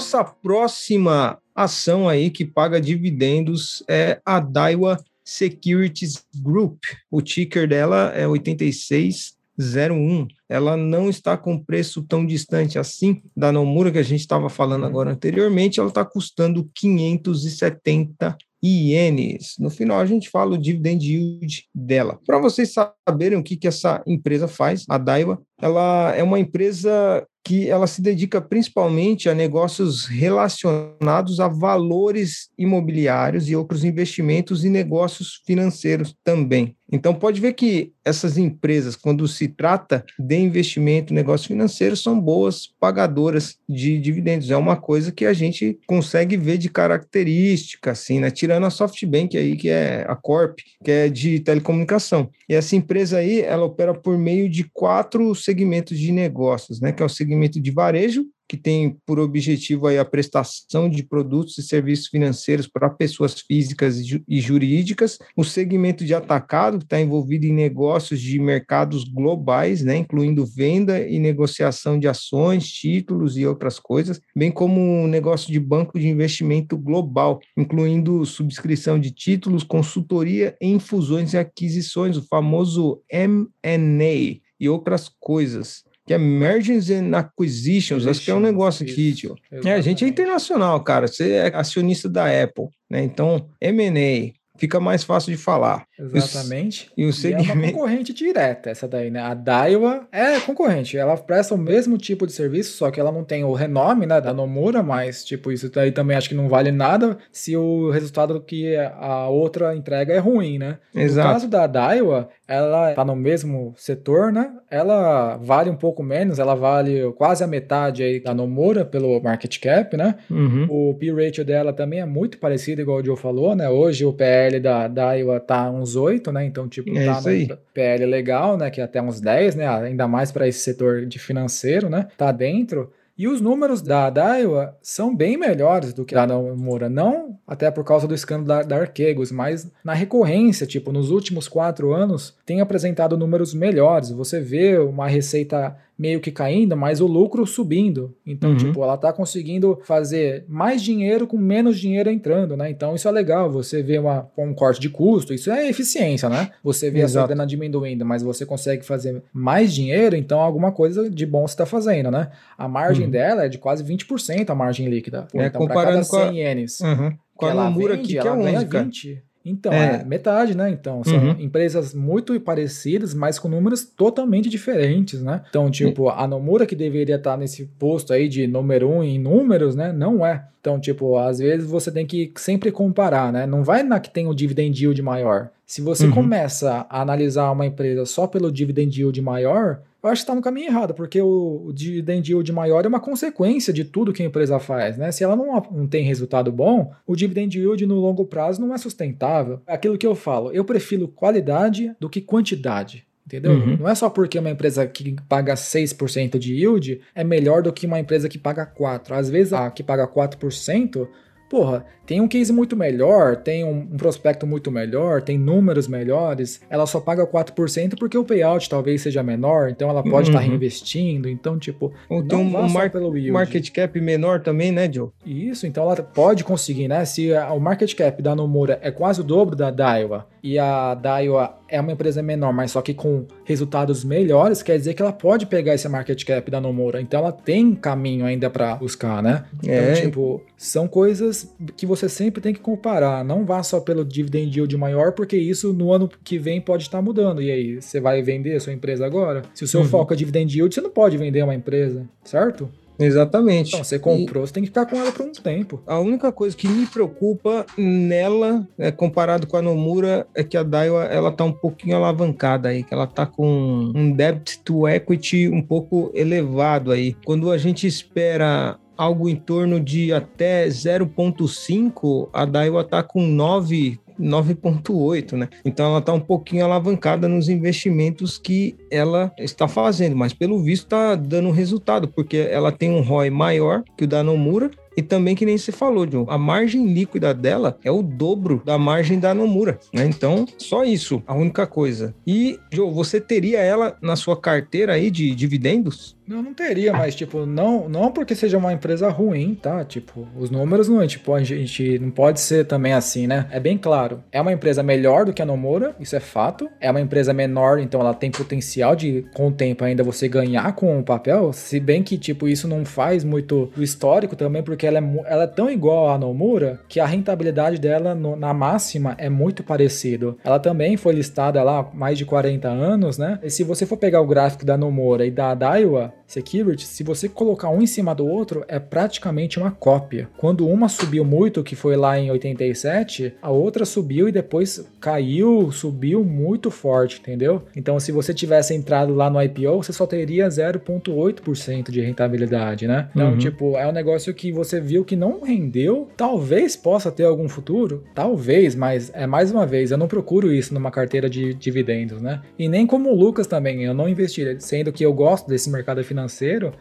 Nossa próxima ação aí que paga dividendos é a Daiwa Securities Group. O ticker dela é 8601. Ela não está com preço tão distante assim da Nomura que a gente estava falando agora anteriormente. Ela está custando 570 ienes. No final, a gente fala o dividend yield dela. Para vocês saberem o que, que essa empresa faz, a Daiwa, ela é uma empresa que ela se dedica principalmente a negócios relacionados a valores imobiliários e outros investimentos e negócios financeiros também. Então, pode ver que essas empresas, quando se trata de investimento, negócio financeiro, são boas pagadoras de dividendos. É uma coisa que a gente consegue ver de característica, assim, né? Tirando a SoftBank aí, que é a Corp, que é de telecomunicação. E essa empresa aí, ela opera por meio de quatro segmentos de negócios, né? Que é o segmento de varejo, que tem por objetivo aí a prestação de produtos e serviços financeiros para pessoas físicas e jurídicas, o segmento de atacado, que está envolvido em negócios de mercados globais, né, incluindo venda e negociação de ações, títulos e outras coisas, bem como um negócio de banco de investimento global, incluindo subscrição de títulos, consultoria em fusões e aquisições, o famoso M&A e outras coisas que é Mergers and Acquisitions, acho que é um negócio aqui, tio. É, a gente é internacional, cara. Você é acionista da Apple, né? Então, M&A, fica mais fácil de falar. Exatamente. E, o segmento... E é uma concorrente direta essa daí, né? A Daiwa é concorrente, ela presta o mesmo tipo de serviço, só que ela não tem o renome, né, da Nomura, mas, tipo, isso daí também acho que não vale nada se o resultado que a outra entrega é ruim, né? Exato. No caso da Daiwa, ela tá no mesmo setor, né? Ela vale um pouco menos, ela vale quase a metade aí da Nomura pelo market cap, né? Uhum. O P-ratio dela também é muito parecido, igual o Joe falou, né? Hoje o PL da Daiwa tá uns uns 8, né? Então, tipo, é tá no PL legal, né? Que é até uns 10, né? Ainda mais para esse setor de financeiro, né? Tá dentro. E os números da Daiwa são bem melhores do que da Nomura, não até por causa do escândalo da, da Archegos, mas na recorrência, tipo, nos últimos quatro anos, tem apresentado números melhores. Você vê uma receita meio que caindo, mas o lucro subindo. Então, uhum. tipo, ela tá conseguindo fazer mais dinheiro com menos dinheiro entrando, né? Então, isso é legal. Você vê uma, um corte de custo, isso é eficiência, né? Você vê Exato. a sua grana diminuindo, mas você consegue fazer mais dinheiro, então alguma coisa de bom você tá fazendo, né? A margem uhum. dela é de quase 20% a margem líquida. Pô, é, então, comparando cada 100 com a... ienes uhum. com a Nomura aqui, que ela é ganha 20. Então, é. é. metade, né? Então, são uhum. empresas muito parecidas, mas com números totalmente diferentes, né? Então, tipo, a Nomura que deveria estar nesse posto aí de número um em números, né? Não é. Então, tipo, às vezes você tem que sempre comparar, né? Não vai na que tem o dividend yield maior. Se você uhum. começa a analisar uma empresa só pelo dividend yield maior, eu acho que está no caminho errado, porque o, dividend yield maior é uma consequência de tudo que a empresa faz, né? Se ela não, não tem resultado bom, o dividend yield no longo prazo não é sustentável. É aquilo que eu falo, eu prefiro qualidade do que quantidade. Entendeu? Uhum. Não é só porque uma empresa que paga 6% de yield é melhor do que uma empresa que paga 4%. Às vezes a que paga 4% porra, tem um case muito melhor, tem um, um, prospecto muito melhor, tem números melhores, ela só paga 4% porque o payout talvez seja menor, então ela pode estar uhum. tá reinvestindo, então, tipo, Ou tem um, mar market cap menor também, né, Joe? Isso, então ela pode conseguir, né, se a, o market cap da Nomura é quase o dobro da Daiwa, e a Daiwa é uma empresa menor, mas só que com resultados melhores, quer dizer que ela pode pegar esse market cap da Nomura. Então ela tem caminho ainda para buscar, né? Então, é. tipo, são coisas que você sempre tem que comparar. Não vá só pelo dividend yield maior, porque isso no ano que vem pode estar mudando. E aí, você vai vender a sua empresa agora? Se o seu uhum. foco é dividend yield, você não pode vender uma empresa, certo? Exatamente. Então, você comprou, e você tem que ficar com ela por um tempo. A única coisa que me preocupa nela, é, comparado com a Nomura, é que a Daiwa ela tá um pouquinho alavancada aí, que ela tá com um debt to equity um pouco elevado aí. Quando a gente espera algo em torno de até 0,5, a Daiwa tá com 9 9,8, né? Então ela está um pouquinho alavancada nos investimentos que ela está fazendo, mas pelo visto está dando resultado, porque ela tem um ROI maior que o da Nomura e também, que nem você falou, John, a margem líquida dela é o dobro da margem da Nomura, né? Então, só isso, a única coisa. E, Joe, você teria ela na sua carteira aí de dividendos? Não, não teria, mas, tipo, não, não porque seja uma empresa ruim, tá? Tipo, os números não, tipo, a gente não pode ser também assim, né? É bem claro. É uma empresa melhor do que a Nomura, isso é fato. É uma empresa menor, então ela tem potencial de, com o tempo, ainda você ganhar com o papel. Se bem que, tipo, isso não faz muito do histórico também, porque ela é, ela é tão igual à Nomura que a rentabilidade dela no, na máxima é muito parecido. Ela também foi listada lá há mais de 40 anos, né? E se você for pegar o gráfico da Nomura e da Daiwa, security, se você colocar um em cima do outro, é praticamente uma cópia. Quando uma subiu muito, que foi lá em 87, a outra subiu e depois caiu, subiu muito forte, entendeu? Então, se você tivesse entrado lá no IPO, você só teria 0,8% de rentabilidade, né? Então, uhum. tipo, é um negócio que você viu que não rendeu, talvez possa ter algum futuro, talvez, mas é mais uma vez, eu não procuro isso numa carteira de dividendos, né? E nem como o Lucas também, eu não investiria, sendo que eu gosto desse mercado financeiro,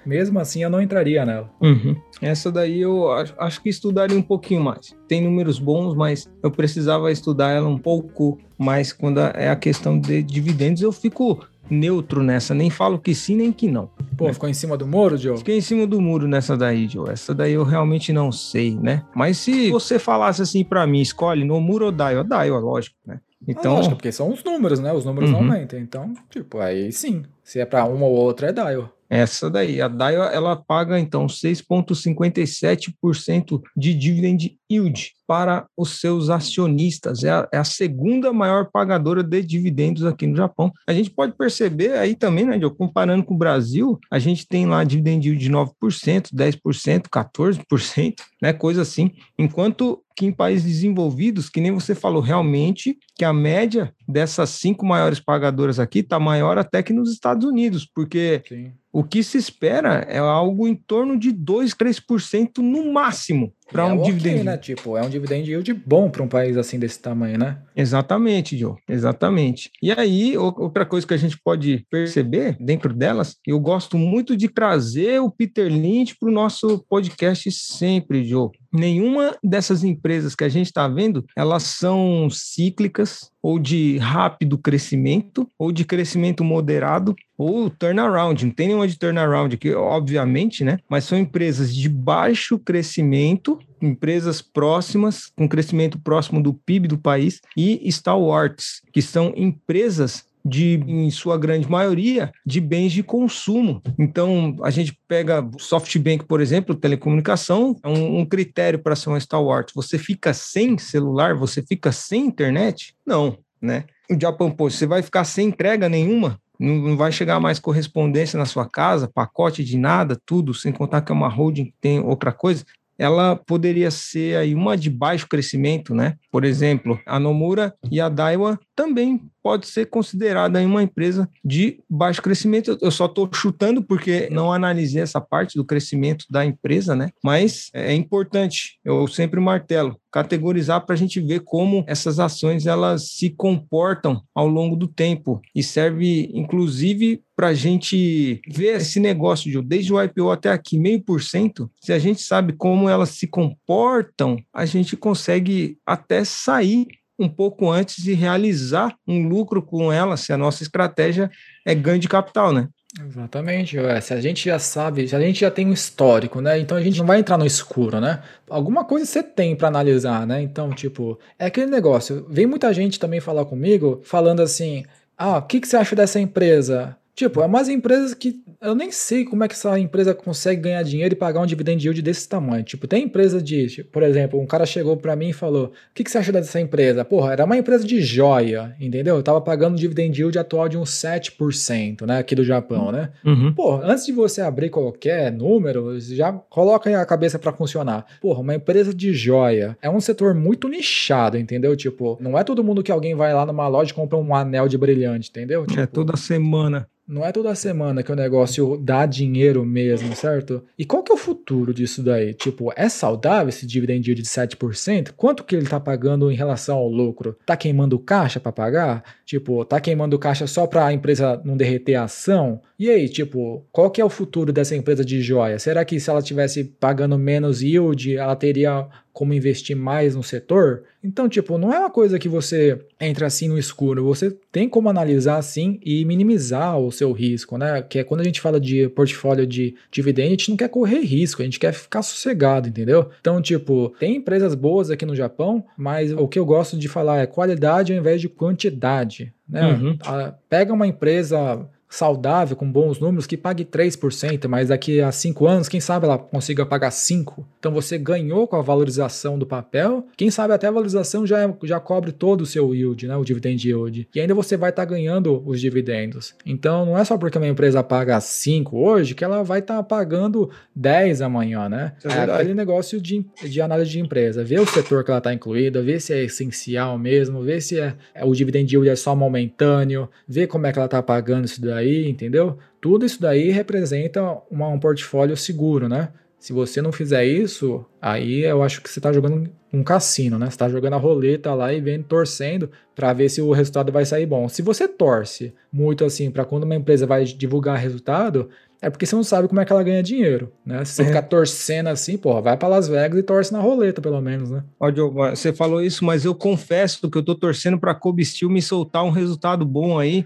mesmo assim eu não entraria nela. Uhum. Essa daí eu acho que estudaria um pouquinho mais. Tem números bons, mas eu precisava estudar ela um pouco mais quando é a questão de dividendos. Eu fico neutro nessa, nem falo que sim nem que não. Pô, né? ficou em cima do muro, Joe? Fiquei em cima do muro nessa daí, Joe. Essa daí eu realmente não sei, né? Mas se você falasse assim para mim, escolhe no muro ou Dio, Dio, lógico, né? Então, ah, lógico, porque são os números, né? Os números uhum. aumentam. Então, tipo, aí sim. Se é para uma ou outra, é Dio. Essa daí, a DAIO, ela paga então 6,57% de dividend yield para os seus acionistas. É a, é a, segunda maior pagadora de dividendos aqui no Japão. A gente pode perceber aí também, né, Diogo, comparando com o Brasil, a gente tem lá dividend yield de 9%, 10%, 14%, né, coisa assim. Enquanto que em países desenvolvidos, que nem você falou, realmente que a média dessas cinco maiores pagadoras aqui está maior até que nos Estados Unidos, porque Sim. O que se espera é algo em torno de 2, 3% no máximo para um okay, dividend né? Tipo, é um dividend yield bom para um país assim desse tamanho, né? Exatamente, Joe. Exatamente. E aí, outra coisa que a gente pode perceber dentro delas, eu gosto muito de trazer o Peter Lynch para o nosso podcast sempre, Joe. Nenhuma dessas empresas que a gente está vendo, elas são cíclicas ou de rápido crescimento ou de crescimento moderado ou turnaround. Não tem nenhuma de turnaround aqui, obviamente, né? Mas são empresas de baixo crescimento empresas próximas, com crescimento próximo do PIB do país, e stalwarts, que são empresas de, em sua grande maioria, de bens de consumo. Então, a gente pega SoftBank, por exemplo, telecomunicação, é um, um critério para ser um stalwart. Você fica sem celular, você fica sem internet? Não, né? O Japan Post, você vai ficar sem entrega nenhuma? Não vai chegar mais correspondência na sua casa, pacote de nada, tudo, sem contar que é uma holding que tem outra coisa ela poderia ser aí uma de baixo crescimento, né? Por exemplo, a Nomura e a Daiwa também pode ser considerada uma empresa de baixo crescimento. Eu só estou chutando porque não analisei essa parte do crescimento da empresa, né? Mas é importante, eu sempre martelo, categorizar para a gente ver como essas ações elas se comportam ao longo do tempo e serve inclusive para a gente ver esse negócio de desde o IPO até aqui meio por cento. Se a gente sabe como elas se comportam, a gente consegue até sair um pouco antes de realizar um lucro com ela, se a nossa estratégia é ganho de capital, né? Exatamente, ué. se a gente já sabe, se a gente já tem um histórico, né? Então a gente não vai entrar no escuro, né? Alguma coisa você tem para analisar, né? Então, tipo, é aquele negócio. Vem muita gente também falar comigo, falando assim: ah, o que, que você acha dessa empresa? Tipo, é umas empresas que eu nem sei como é que essa empresa consegue ganhar dinheiro e pagar um dividend yield desse tamanho. Tipo, tem empresa de, tipo, por exemplo, um cara chegou para mim e falou: "O que, que você acha dessa empresa?" Porra, era uma empresa de joia, entendeu? Eu tava pagando um dividend yield atual de uns 7%, né, aqui do Japão, né? Uhum. Porra, antes de você abrir qualquer número, já coloca aí a cabeça para funcionar. Porra, uma empresa de joia é um setor muito nichado, entendeu? Tipo, não é todo mundo que alguém vai lá numa loja e compra um anel de brilhante, entendeu? É tipo, é toda semana. Não é toda semana que o negócio dá dinheiro mesmo, certo? E qual que é o futuro disso daí? Tipo, é saudável esse dividend yield de 7%? Quanto que ele tá pagando em relação ao lucro? Tá queimando caixa para pagar? Tipo, tá queimando caixa só para a empresa não derreter a ação? E aí, tipo, qual que é o futuro dessa empresa de joia? Será que se ela tivesse pagando menos yield, ela teria como investir mais no setor. Então, tipo, não é uma coisa que você entra assim no escuro, você tem como analisar assim e minimizar o seu risco, né? Que é quando a gente fala de portfólio de dividendo, a gente não quer correr risco, a gente quer ficar sossegado, entendeu? Então, tipo, tem empresas boas aqui no Japão, mas o que eu gosto de falar é qualidade ao invés de quantidade, né? Uhum. A, pega uma empresa saudável, com bons números, que pague 3%, mas daqui a 5 anos, quem sabe ela consiga pagar 5%. Então você ganhou com a valorização do papel, quem sabe até a valorização já, já cobre todo o seu yield, né, o dividend yield. E ainda você vai estar tá ganhando os dividendos. Então não é só porque uma empresa paga 5 hoje que ela vai estar tá pagando 10 amanhã, né? É, é aquele negócio de, de análise de empresa, ver o setor que ela está incluída, ver se é essencial mesmo, ver se é, é o dividend yield é só momentâneo, ver como é que ela está pagando isso daí daí, entendeu? Tudo isso daí representa uma, um portfólio seguro, né? Se você não fizer isso, aí eu acho que você está jogando um cassino, né? Você está jogando a roleta lá e vendo, torcendo para ver se o resultado vai sair bom. Se você torce muito assim para quando uma empresa vai divulgar resultado, é porque você não sabe como é que ela ganha dinheiro, né? Se você é. ficar torcendo assim, porra, vai para Las Vegas e torce na roleta, pelo menos, né? Ó, Diogo, você falou isso, mas eu confesso que eu tô torcendo para a Kobe Steel me soltar um resultado bom aí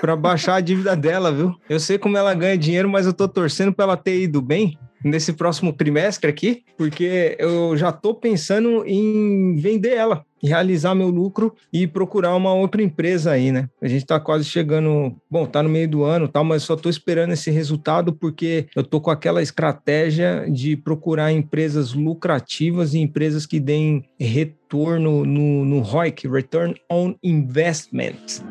para baixar a dívida dela, viu? Eu sei como ela ganha dinheiro, mas eu tô torcendo para ela ter ido bem nesse próximo trimestre aqui, porque eu já tô pensando em vender ela realizar meu lucro e procurar uma outra empresa aí, né? A gente tá quase chegando, bom, tá no meio do ano, tal, mas só tô esperando esse resultado porque eu tô com aquela estratégia de procurar empresas lucrativas e empresas que deem retorno no, no ROIC, Return on Investment.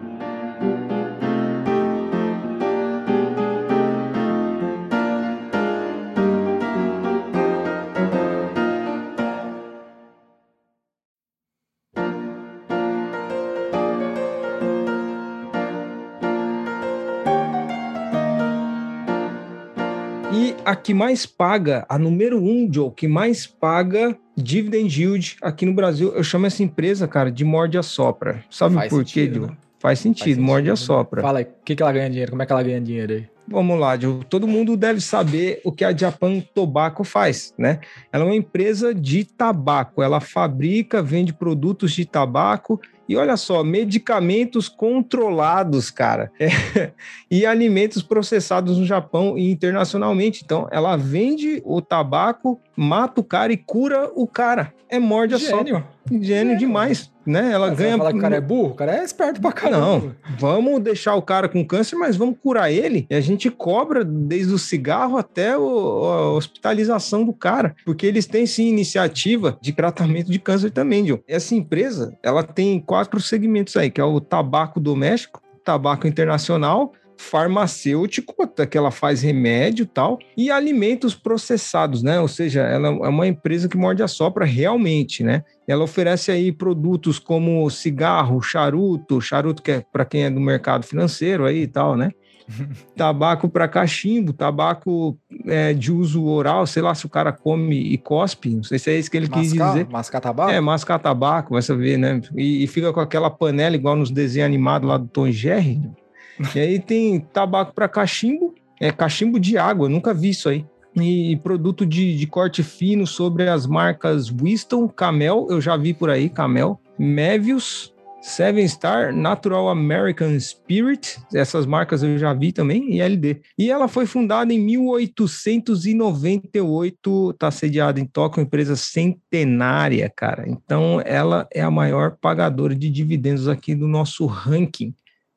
A que mais paga, a número um, Joe, que mais paga dividend yield aqui no Brasil. Eu chamo essa empresa, cara, de morde a sopra. Sabe Faz por quê, Joe? Né? Faz sentido, Faz sentido, morde a sopra. Fala aí, o que, que ela ganha dinheiro? Como é que ela ganha dinheiro aí? Vamos lá, Joe. Todo mundo deve saber o que a Japan Tobacco faz, né? Ela é uma empresa de tabaco. Ela fabrica, vende produtos de tabaco e olha só, medicamentos controlados, cara, *laughs* é, e alimentos processados no Japão e internacionalmente. Então, ela vende o tabaco, mata o cara e cura o cara. É morde a só. Gênio. Gênio demais, né? Ela mas ganha. Falar que o cara é burro, o cara é esperto pra caramba. Não, vamos deixar o cara com câncer, mas vamos curar ele. E a gente cobra desde o cigarro até o, a hospitalização do cara, porque eles têm sim iniciativa de tratamento de câncer também, John. Essa empresa, ela tem quatro segmentos aí, que é o tabaco doméstico, tabaco internacional, farmacêutico, que ela faz remédio e tal, e alimentos processados, né? Ou seja, ela é uma empresa que morde a sopra realmente, né? Ela oferece aí produtos como cigarro, charuto, charuto que é para quem é do mercado financeiro aí e tal, né? *laughs* tabaco para cachimbo, tabaco é, de uso oral, sei lá se o cara come e cospe, não sei se é isso que ele mascar, quis dizer. Mascar tabaco? É, mascar tabaco, vai saber, né? E, e, fica com aquela panela igual nos desenhos animados lá do Tom Jerry. *laughs* E aí tem tabaco para cachimbo, é cachimbo de água, nunca vi isso aí. E produto de, de corte fino sobre as marcas Winston, Camel, eu já vi por aí, Camel, Mevius, Seven Star, Natural American Spirit, essas marcas eu já vi também, e LD. E ela foi fundada em 1898, está sediada em Tóquio, empresa centenária, cara. Então ela é a maior pagadora de dividendos aqui do nosso ranking.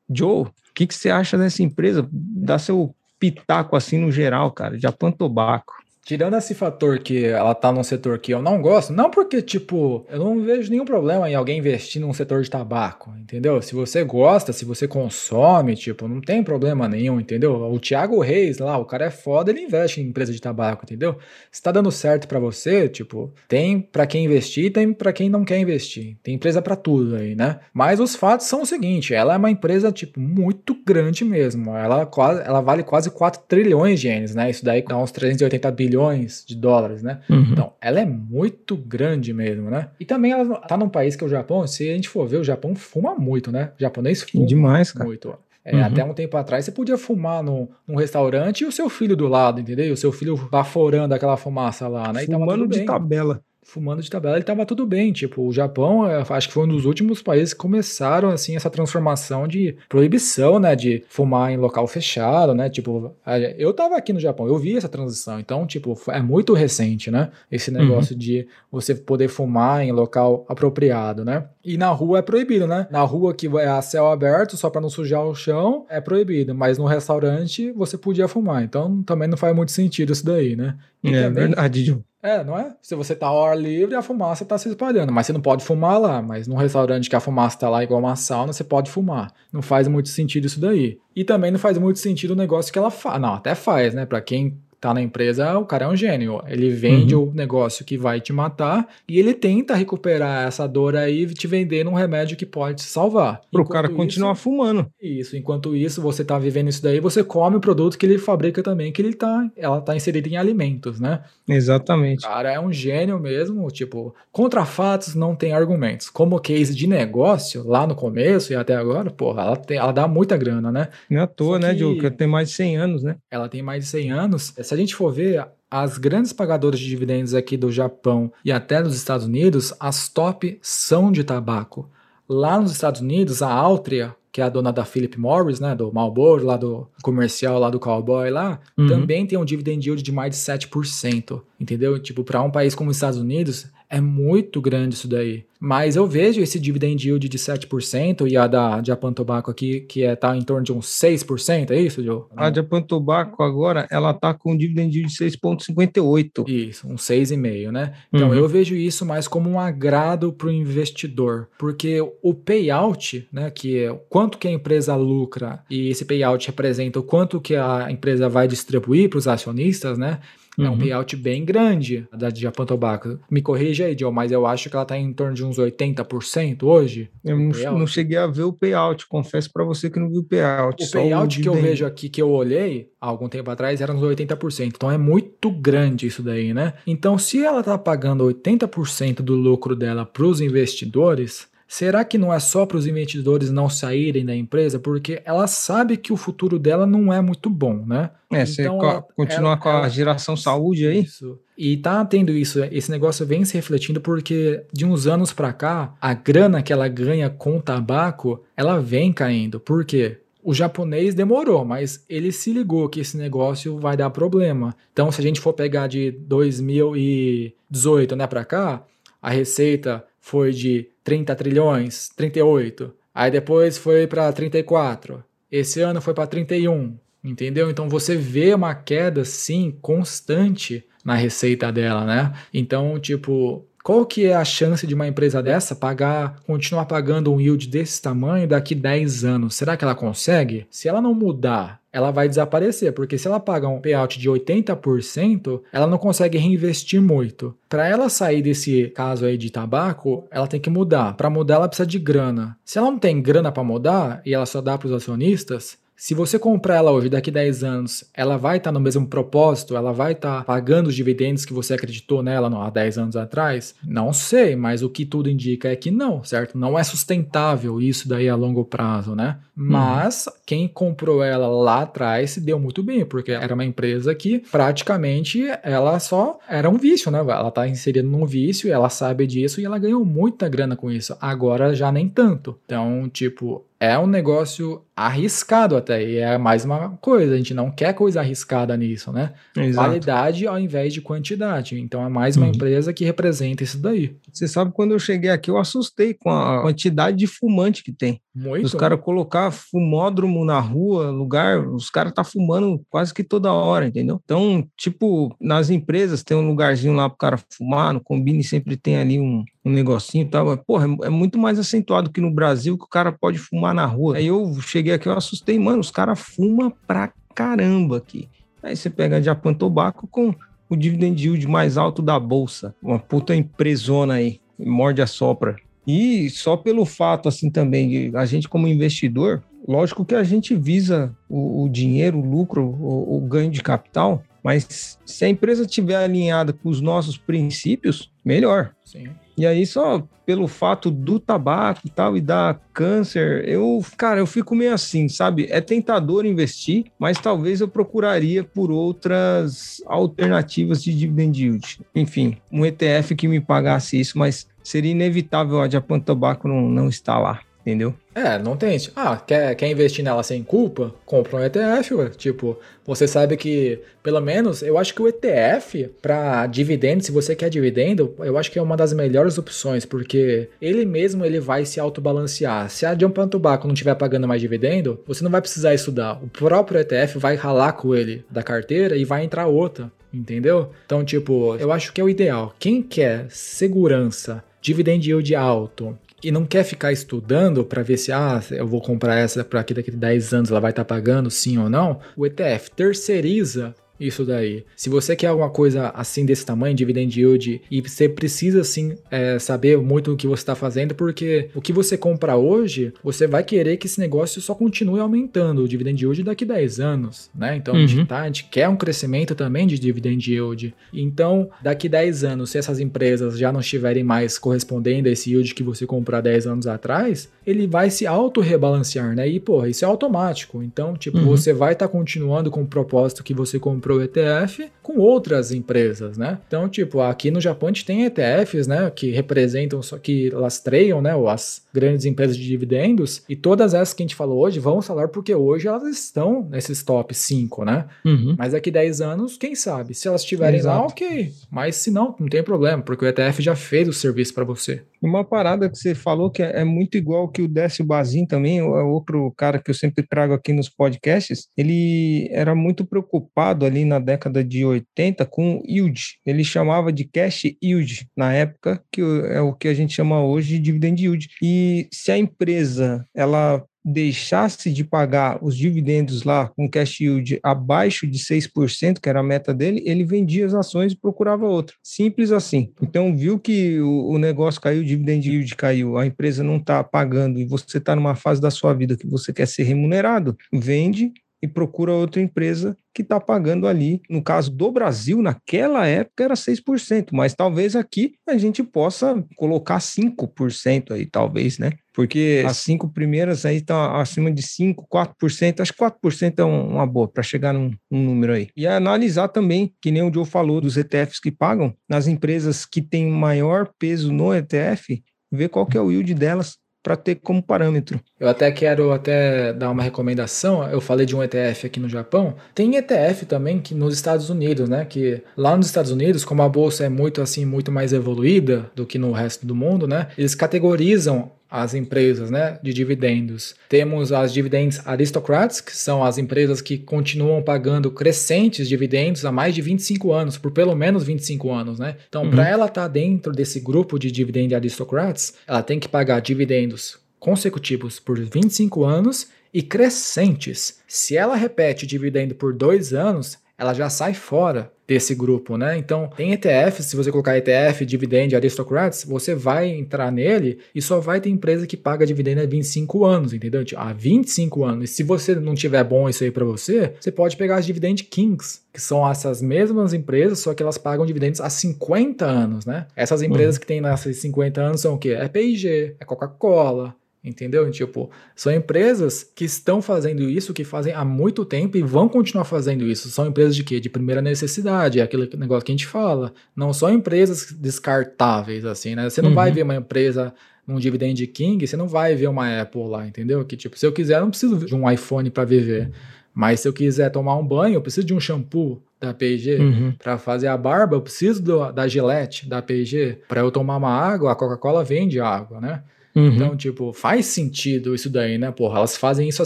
Joe, o que, que você acha dessa empresa? Dá seu pitaco assim no geral, cara. Japan Tobacco. Tirando esse fator que ela tá num setor que eu não gosto, não porque, tipo, eu não vejo nenhum problema em alguém investir num setor de tabaco, entendeu? Se você gosta, se você consome, tipo, não tem problema nenhum, entendeu? O Thiago Reis lá, o cara é foda, ele investe em empresa de tabaco, entendeu? Se tá dando certo para você, tipo, tem para quem investir, tem para quem não quer investir. Tem empresa para tudo aí, né? Mas os fatos são o seguinte, ela é uma empresa, tipo, muito grande mesmo. Ela, quase, ela vale quase 4 trilhões de ienes, né? Isso daí dá uns 380 bilhões bilhões de dólares, né? Uhum. Então, ela é muito grande mesmo, né? E também ela tá num país que é o Japão, se a gente for ver, o Japão fuma muito, né? O japonês fuma Demais, cara. muito. É, uhum. Até um tempo atrás você podia fumar no, num restaurante e o seu filho do lado, entendeu? O seu filho baforando aquela fumaça lá, né? Fumando de tabela. Fumando de tabela, ele tava tudo bem. Tipo, o Japão, é, acho que foi um dos últimos países que começaram, assim, essa transformação de proibição, né? De fumar em local fechado, né? Tipo, eu tava aqui no Japão, eu vi essa transição. Então, tipo, é muito recente, né? Esse uhum. negócio uhum. de você poder fumar em local apropriado, né? E na rua é proibido, né? Na rua que é a céu aberto, só para não sujar o chão, é proibido. Mas no restaurante você podia fumar. Então também não faz muito sentido isso daí, né? E é também, verdade. É, não é? Se você tá ao ar livre, a fumaça tá se espalhando. Mas você não pode fumar lá. Mas num restaurante que a fumaça tá lá igual uma sauna, você pode fumar. Não faz muito sentido isso daí. E também não faz muito sentido o negócio que ela faz. Não, até faz, né? Pra quem tá na empresa, o cara é um gênio. Ele vende uhum. o negócio que vai te matar e ele tenta recuperar essa dor aí e te vender um remédio que pode te salvar. Pro cara continuar fumando. Isso, enquanto isso, você tá vivendo isso daí, você come o produto que ele fabrica também, que ele tá, ela tá inserida em alimentos, né? Exatamente. O cara é um gênio mesmo, tipo, contra fatos não tem argumentos. Como case de negócio, lá no começo e até agora, porra, ela, tem, ela dá muita grana, né? Não é à toa, Só né, Diogo? Tem mais de 100 anos, né? Ela tem mais de 100 anos. Essa se a gente for ver, as grandes pagadoras de dividendos aqui do Japão e até dos Estados Unidos, as top são de tabaco. Lá nos Estados Unidos, a Altria, que é a dona da Philip Morris, né, do Marlboro, lá do comercial lá do cowboy lá, uhum. também tem um dividend yield de mais de 7%, entendeu? Tipo, para um país como os Estados Unidos, é muito grande isso daí. Mas eu vejo esse dividend yield de 7% e a da Japan Tobacco aqui, que é, tá em torno de uns 6%, é isso, Joe? A Japan Tobacco agora, ela tá com um dividend yield de 6,58%. Isso, um 6,5%, né? Então uhum. eu vejo isso mais como um agrado para o investidor, porque o payout, né, que é quanto que a empresa lucra e esse payout representa o quanto que a empresa vai distribuir para os acionistas, né? Uhum. É um uhum. payout bem grande da Japan Tobacco. Me corrija aí, Joe, mas eu acho que ela está em torno de uns 80% hoje. Eu não, não, cheguei a ver o payout, confesso para você que não vi o payout. O payout que eu vejo aqui, que eu olhei há algum tempo atrás, era uns 80%. Então é muito grande isso daí, né? Então, se ela está pagando 80% do lucro dela para os investidores, Será que não é só para os investidores não saírem da empresa? Porque ela sabe que o futuro dela não é muito bom, né? É, então, você ela, continuar ela, com a ela, geração saúde aí? Isso. E tá tendo isso, esse negócio vem se refletindo porque de uns anos para cá, a grana que ela ganha com tabaco, ela vem caindo. Por quê? O japonês demorou, mas ele se ligou que esse negócio vai dar problema. Então, se a gente for pegar de 2018, né, para cá, a receita foi de 30 trilhões, 38. Aí depois foi para 34. Esse ano foi para 31. Entendeu? Então você vê uma queda sim constante na receita dela, né? Então, tipo, qual que é a chance de uma empresa dessa pagar, continuar pagando um yield desse tamanho daqui 10 anos? Será que ela consegue? Se ela não mudar ela vai desaparecer, porque se ela paga um payout de 80%, ela não consegue reinvestir muito. Para ela sair desse caso aí de tabaco, ela tem que mudar. Para mudar, ela precisa de grana. Se ela não tem grana para mudar e ela só dá para os acionistas, se você comprar ela hoje, daqui 10 anos, ela vai estar tá no mesmo propósito? Ela vai estar tá pagando os dividendos que você acreditou nela há 10 anos atrás? Não sei, mas o que tudo indica é que não, certo? Não é sustentável isso daí a longo prazo, né? Uhum. Mas quem comprou ela lá atrás se deu muito bem, porque era uma empresa que praticamente ela só era um vício, né? Ela está inserida num vício, ela sabe disso e ela ganhou muita grana com isso. Agora já nem tanto. Então, tipo, é um negócio arriscado até, e é mais uma coisa, a gente não quer coisa arriscada nisso, né? Exato. Qualidade ao invés de quantidade. Então é mais uma uhum. empresa que representa isso daí. Você sabe, quando eu cheguei aqui, eu assustei com a quantidade de fumante que tem. Muito. Os caras colocar fumódromo na rua, lugar, os caras tá fumando quase que toda hora, entendeu? Então, tipo, nas empresas tem um lugarzinho lá pro cara fumar, no Combine sempre tem ali um, um negocinho e tal. Porra, é, é muito mais acentuado que no Brasil que o cara pode fumar na rua. Aí eu cheguei aqui, eu assustei, mano, os caras fumam pra caramba aqui. Aí você pega Japan Tobacco com o dividend yield mais alto da bolsa. Uma puta empresona aí, morde a sopra. E só pelo fato, assim, também, de a gente como investidor, lógico que a gente visa o, o dinheiro, o lucro, o, o, ganho de capital, mas se a empresa estiver alinhada com os nossos princípios, melhor. Sim. E aí, só pelo fato do tabaco e tal, e da câncer, eu, cara, eu fico meio assim, sabe? É tentador investir, mas talvez eu procuraria por outras alternativas de dividend yield. Enfim, um ETF que me pagasse isso, mas seria inevitável a Japan Tobacco não, não estar lá entendeu? É, não tem. Ah, quer, quer investir nela sem culpa? Compra um ETF, ué. Tipo, você sabe que, pelo menos, eu acho que o ETF, para dividendo, se você quer dividendo, eu acho que é uma das melhores opções, porque ele mesmo ele vai se autobalancear. Se a Jump Tobacco não estiver pagando mais dividendo, você não vai precisar estudar. O próprio ETF vai ralar com ele da carteira e vai entrar outra. Entendeu? Então, tipo, eu acho que é o ideal. Quem quer segurança, dividend yield alto, e não quer ficar estudando para ver se ah, eu vou comprar essa para aqui daqui a 10 anos ela vai estar tá pagando sim ou não, o ETF terceiriza isso daí. Se você quer alguma coisa assim desse tamanho, dividend yield, e você precisa assim é, saber muito o que você está fazendo, porque o que você compra hoje, você vai querer que esse negócio só continue aumentando o dividend yield daqui 10 anos, né? Então uhum. a, gente tá, a gente quer um crescimento também de dividend yield. Então, daqui 10 anos, se essas empresas já não estiverem mais correspondendo a esse yield que você comprou 10 anos atrás, ele vai se auto-rebalancear, né? E, porra, isso é automático. Então, tipo, uhum. você vai estar tá continuando com o propósito que você comprou o ETF com outras empresas, né? Então, tipo, aqui no Japão a gente tem ETFs, né, que representam, só que lastreiam, né, as grandes empresas de dividendos, e todas essas que a gente falou hoje vão falar porque hoje elas estão nesses top 5, né? Uhum. Mas daqui 10 anos, quem sabe? Se elas estiverem lá, ok. Mas se não, não tem problema, porque o ETF já fez o serviço para você. Uma parada que você falou que é, é muito igual que o Décio Bazin também, é outro cara que eu sempre trago aqui nos podcasts, ele era muito preocupado ali na década de 80 com yield. Ele chamava de cash yield na época, que é o que a gente chama hoje de dividend yield. E se a empresa ela deixasse de pagar os dividendos lá com cash yield abaixo de 6%, que era a meta dele, ele vendia as ações e procurava outra. Simples assim. Então, viu que o, negócio caiu, o dividend yield caiu, a empresa não está pagando e você está numa fase da sua vida que você quer ser remunerado, vende e procura outra empresa que está pagando ali. No caso do Brasil, naquela época era 6%, mas talvez aqui a gente possa colocar 5% aí, talvez, né? Porque as cinco primeiras aí estão acima de 5%, 4%. Acho que 4% é uma boa para chegar num, num, número aí. E analisar também, que nem o Joe falou, dos ETFs que pagam, nas empresas que têm maior peso no ETF, ver qual que é o yield delas para ter como parâmetro. Eu até quero até dar uma recomendação. Eu falei de um ETF aqui no Japão. Tem ETF também que nos Estados Unidos, né? Que lá nos Estados Unidos, como a bolsa é muito assim, muito mais evoluída do que no resto do mundo, né? Eles categorizam as empresas né, de dividendos. Temos as dividendos aristocrats, que são as empresas que continuam pagando crescentes dividendos há mais de 25 anos, por pelo menos 25 anos. Né? Então, uhum. para ela estar tá dentro desse grupo de dividend aristocrats, ela tem que pagar dividendos consecutivos por 25 anos e crescentes. Se ela repete dividendo por dois anos, ela já sai fora desse grupo, né? Então, tem ETF, se você colocar ETF, Dividend, Aristocrats, você vai entrar nele e só vai ter empresa que paga dividendo há 25 anos, entendeu? Há 25 anos. E se você não tiver bom isso aí para você, você pode pegar as Dividend Kings, que são essas mesmas empresas, só que elas pagam dividendos há 50 anos, né? Essas empresas uhum. que têm nesses 50 anos são o quê? É P&G, é Coca-Cola, Entendeu? Tipo, são empresas que estão fazendo isso, que fazem há muito tempo e vão continuar fazendo isso. São empresas de quê? De primeira necessidade, é aquele negócio que a gente fala. Não são empresas descartáveis, assim, né? Você não uhum. vai ver uma empresa num Dividend King, você não vai ver uma Apple lá, entendeu? Que tipo, se eu quiser, eu não preciso de um iPhone para viver. Mas se eu quiser tomar um banho, eu preciso de um shampoo da P&G. Uhum. Para fazer a barba, eu preciso do, da Gillette da P&G. Para eu tomar uma água, a Coca-Cola vende água, né? Uhum. Então, tipo, faz sentido isso daí, né? Porra, elas fazem isso há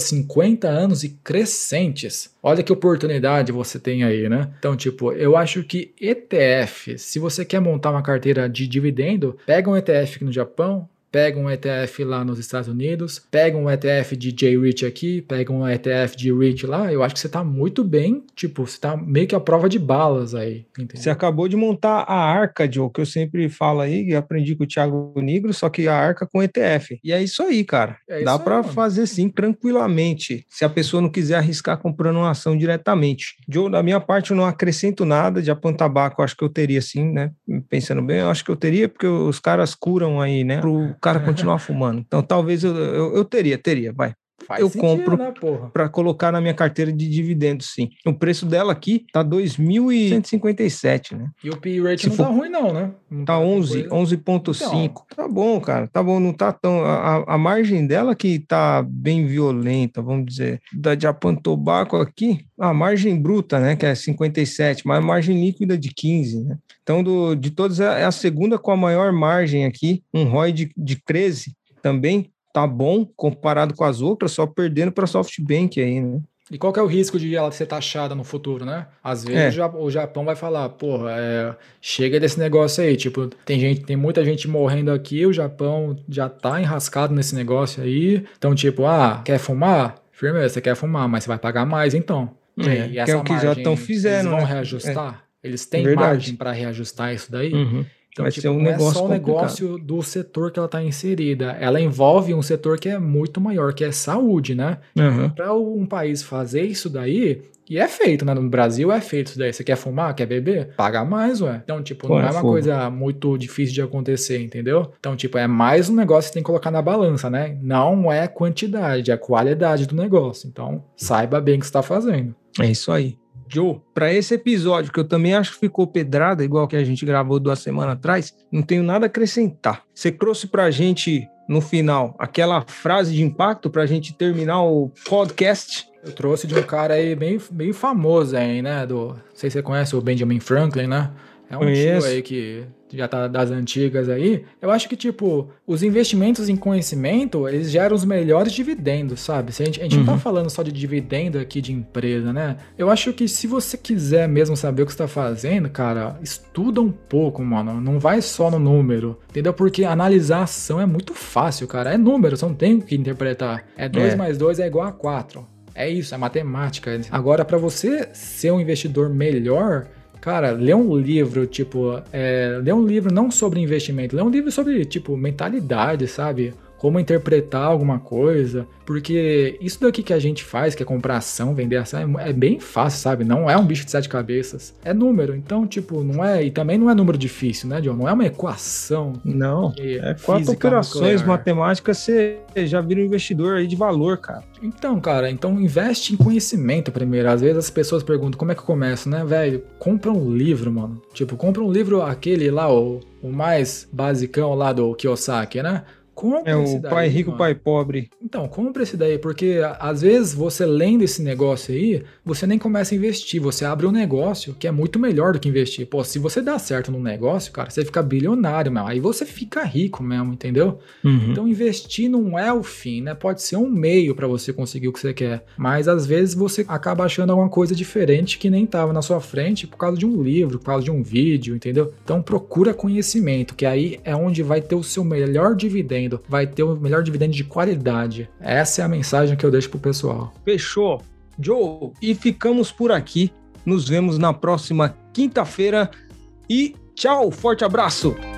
50 anos e crescentes. Olha que oportunidade você tem aí, né? Então, tipo, eu acho que ETF, se você quer montar uma carteira de dividendo, pega um ETF aqui no Japão, pega um ETF lá nos Estados Unidos, pega um ETF de J-Rich aqui, pega um ETF de Rich lá, eu acho que você tá muito bem, tipo, você tá meio que a prova de balas aí. Entendeu? Você acabou de montar a arca, Joe, que eu sempre falo aí, aprendi com o Thiago Negro, só que a arca com ETF. E é isso aí, cara. É Dá para fazer sim, tranquilamente, se a pessoa não quiser arriscar comprando uma ação diretamente. Joe, da minha parte, eu não acrescento nada de Japan Tabaco, acho que eu teria sim, né? Pensando bem, eu acho que eu teria, porque os caras curam aí, né? Pro cara continuar *laughs* fumando. Então talvez eu, eu, eu teria, teria, vai. Faz eu sentido, compro né, para colocar na minha carteira de dividendos, sim. O preço dela aqui tá 2.157, né? E o P rate não for... tá ruim não, né? Não tá 11, 11.5. Então. Tá bom, cara. Tá bom, não tá tão a, a margem dela que tá bem violenta, vamos dizer. Da Japan Tobacco aqui, a margem bruta, né, que é 57, mas a margem líquida de 15, né? Então, do, de todas, é a segunda com a maior margem aqui, um ROI de, de 13 também, tá bom comparado com as outras, só perdendo para SoftBank aí, né? E qual que é o risco de ela ser taxada no futuro, né? Às vezes é. o Japão vai falar, porra, é, chega desse negócio aí, tipo, tem gente, tem muita gente morrendo aqui, o Japão já tá enrascado nesse negócio aí. Então, tipo, ah, quer fumar? Firmeza, você quer fumar, mas você vai pagar mais então. É, e essa que é o que margem, já estão fazendo. Eles vão né? reajustar? É. Eles têm Verdade. margem para reajustar isso daí? Uhum. Então, Vai tipo, ser um não é só o negócio do setor que ela está inserida. Ela envolve um setor que é muito maior, que é saúde, né? Uhum. Para um país fazer isso daí, e é feito, né? No Brasil é feito isso daí. Você quer fumar, quer beber? Paga mais, ué. Então, tipo, não é, é uma coisa muito difícil de acontecer, entendeu? Então, tipo, é mais um negócio que você tem que colocar na balança, né? Não é quantidade, é qualidade do negócio. Então, saiba bem o que você está fazendo. É isso aí. Joe, para esse episódio, que eu também acho que ficou pedrada, igual que a gente gravou duas semanas atrás, não tenho nada a acrescentar. Você trouxe para a gente, no final, aquela frase de impacto para a gente terminar o podcast. Eu trouxe de um cara aí bem, bem famoso aí, né? Do, não sei se você conhece o Benjamin Franklin, né? É um Conheço. tio aí que já tá das antigas aí, eu acho que, tipo, os investimentos em conhecimento, eles geram os melhores dividendos, sabe? A gente, a gente uhum. não tá uhum. falando só de dividendo aqui de empresa, né? Eu acho que se você quiser mesmo saber o que você tá fazendo, cara, estuda um pouco, mano. Não vai só no número, entendeu? Porque analisar a ação é muito fácil, cara. É número, você não tem o que interpretar. É 2 é. mais 2 é igual a 4. É isso, é matemática. Agora, para você ser um investidor melhor, Cara, lê um livro, tipo, é, lê um livro não sobre investimento, lê um livro sobre, tipo, mentalidade, sabe? Como interpretar alguma coisa, porque isso daqui que a gente faz, que é comprar ação, vender ação, é, é bem fácil, sabe? Não é um bicho de sete cabeças. É número. Então, tipo, não é. E também não é número difícil, né, John? Não é uma equação. Não. É quatro operações nuclear. matemáticas, você já vira um investidor aí de valor, cara. Então, cara, então investe em conhecimento primeiro. Às vezes as pessoas perguntam como é que eu começo, né, velho? Compra um livro, mano. Tipo, compra um livro, aquele lá, o, o mais basicão lá do Kiyosaki, né? Compre é o daí, pai rico, mano. pai pobre. Então, compre esse daí, porque às vezes você lendo esse negócio aí, você nem começa a investir, você abre um negócio que é muito melhor do que investir. Pô, se você dá certo no negócio, cara, você fica bilionário mesmo, aí você fica rico mesmo, entendeu? Uhum. Então, investir não é o fim, né? Pode ser um meio para você conseguir o que você quer, mas às vezes você acaba achando alguma coisa diferente que nem tava na sua frente por causa de um livro, por causa de um vídeo, entendeu? Então, procura conhecimento, que aí é onde vai ter o seu melhor dividendo vai ter o melhor dividendo de qualidade. Essa é a mensagem que eu deixo pro pessoal. Fechou. Joe, e ficamos por aqui. Nos vemos na próxima quinta-feira e tchau, forte abraço!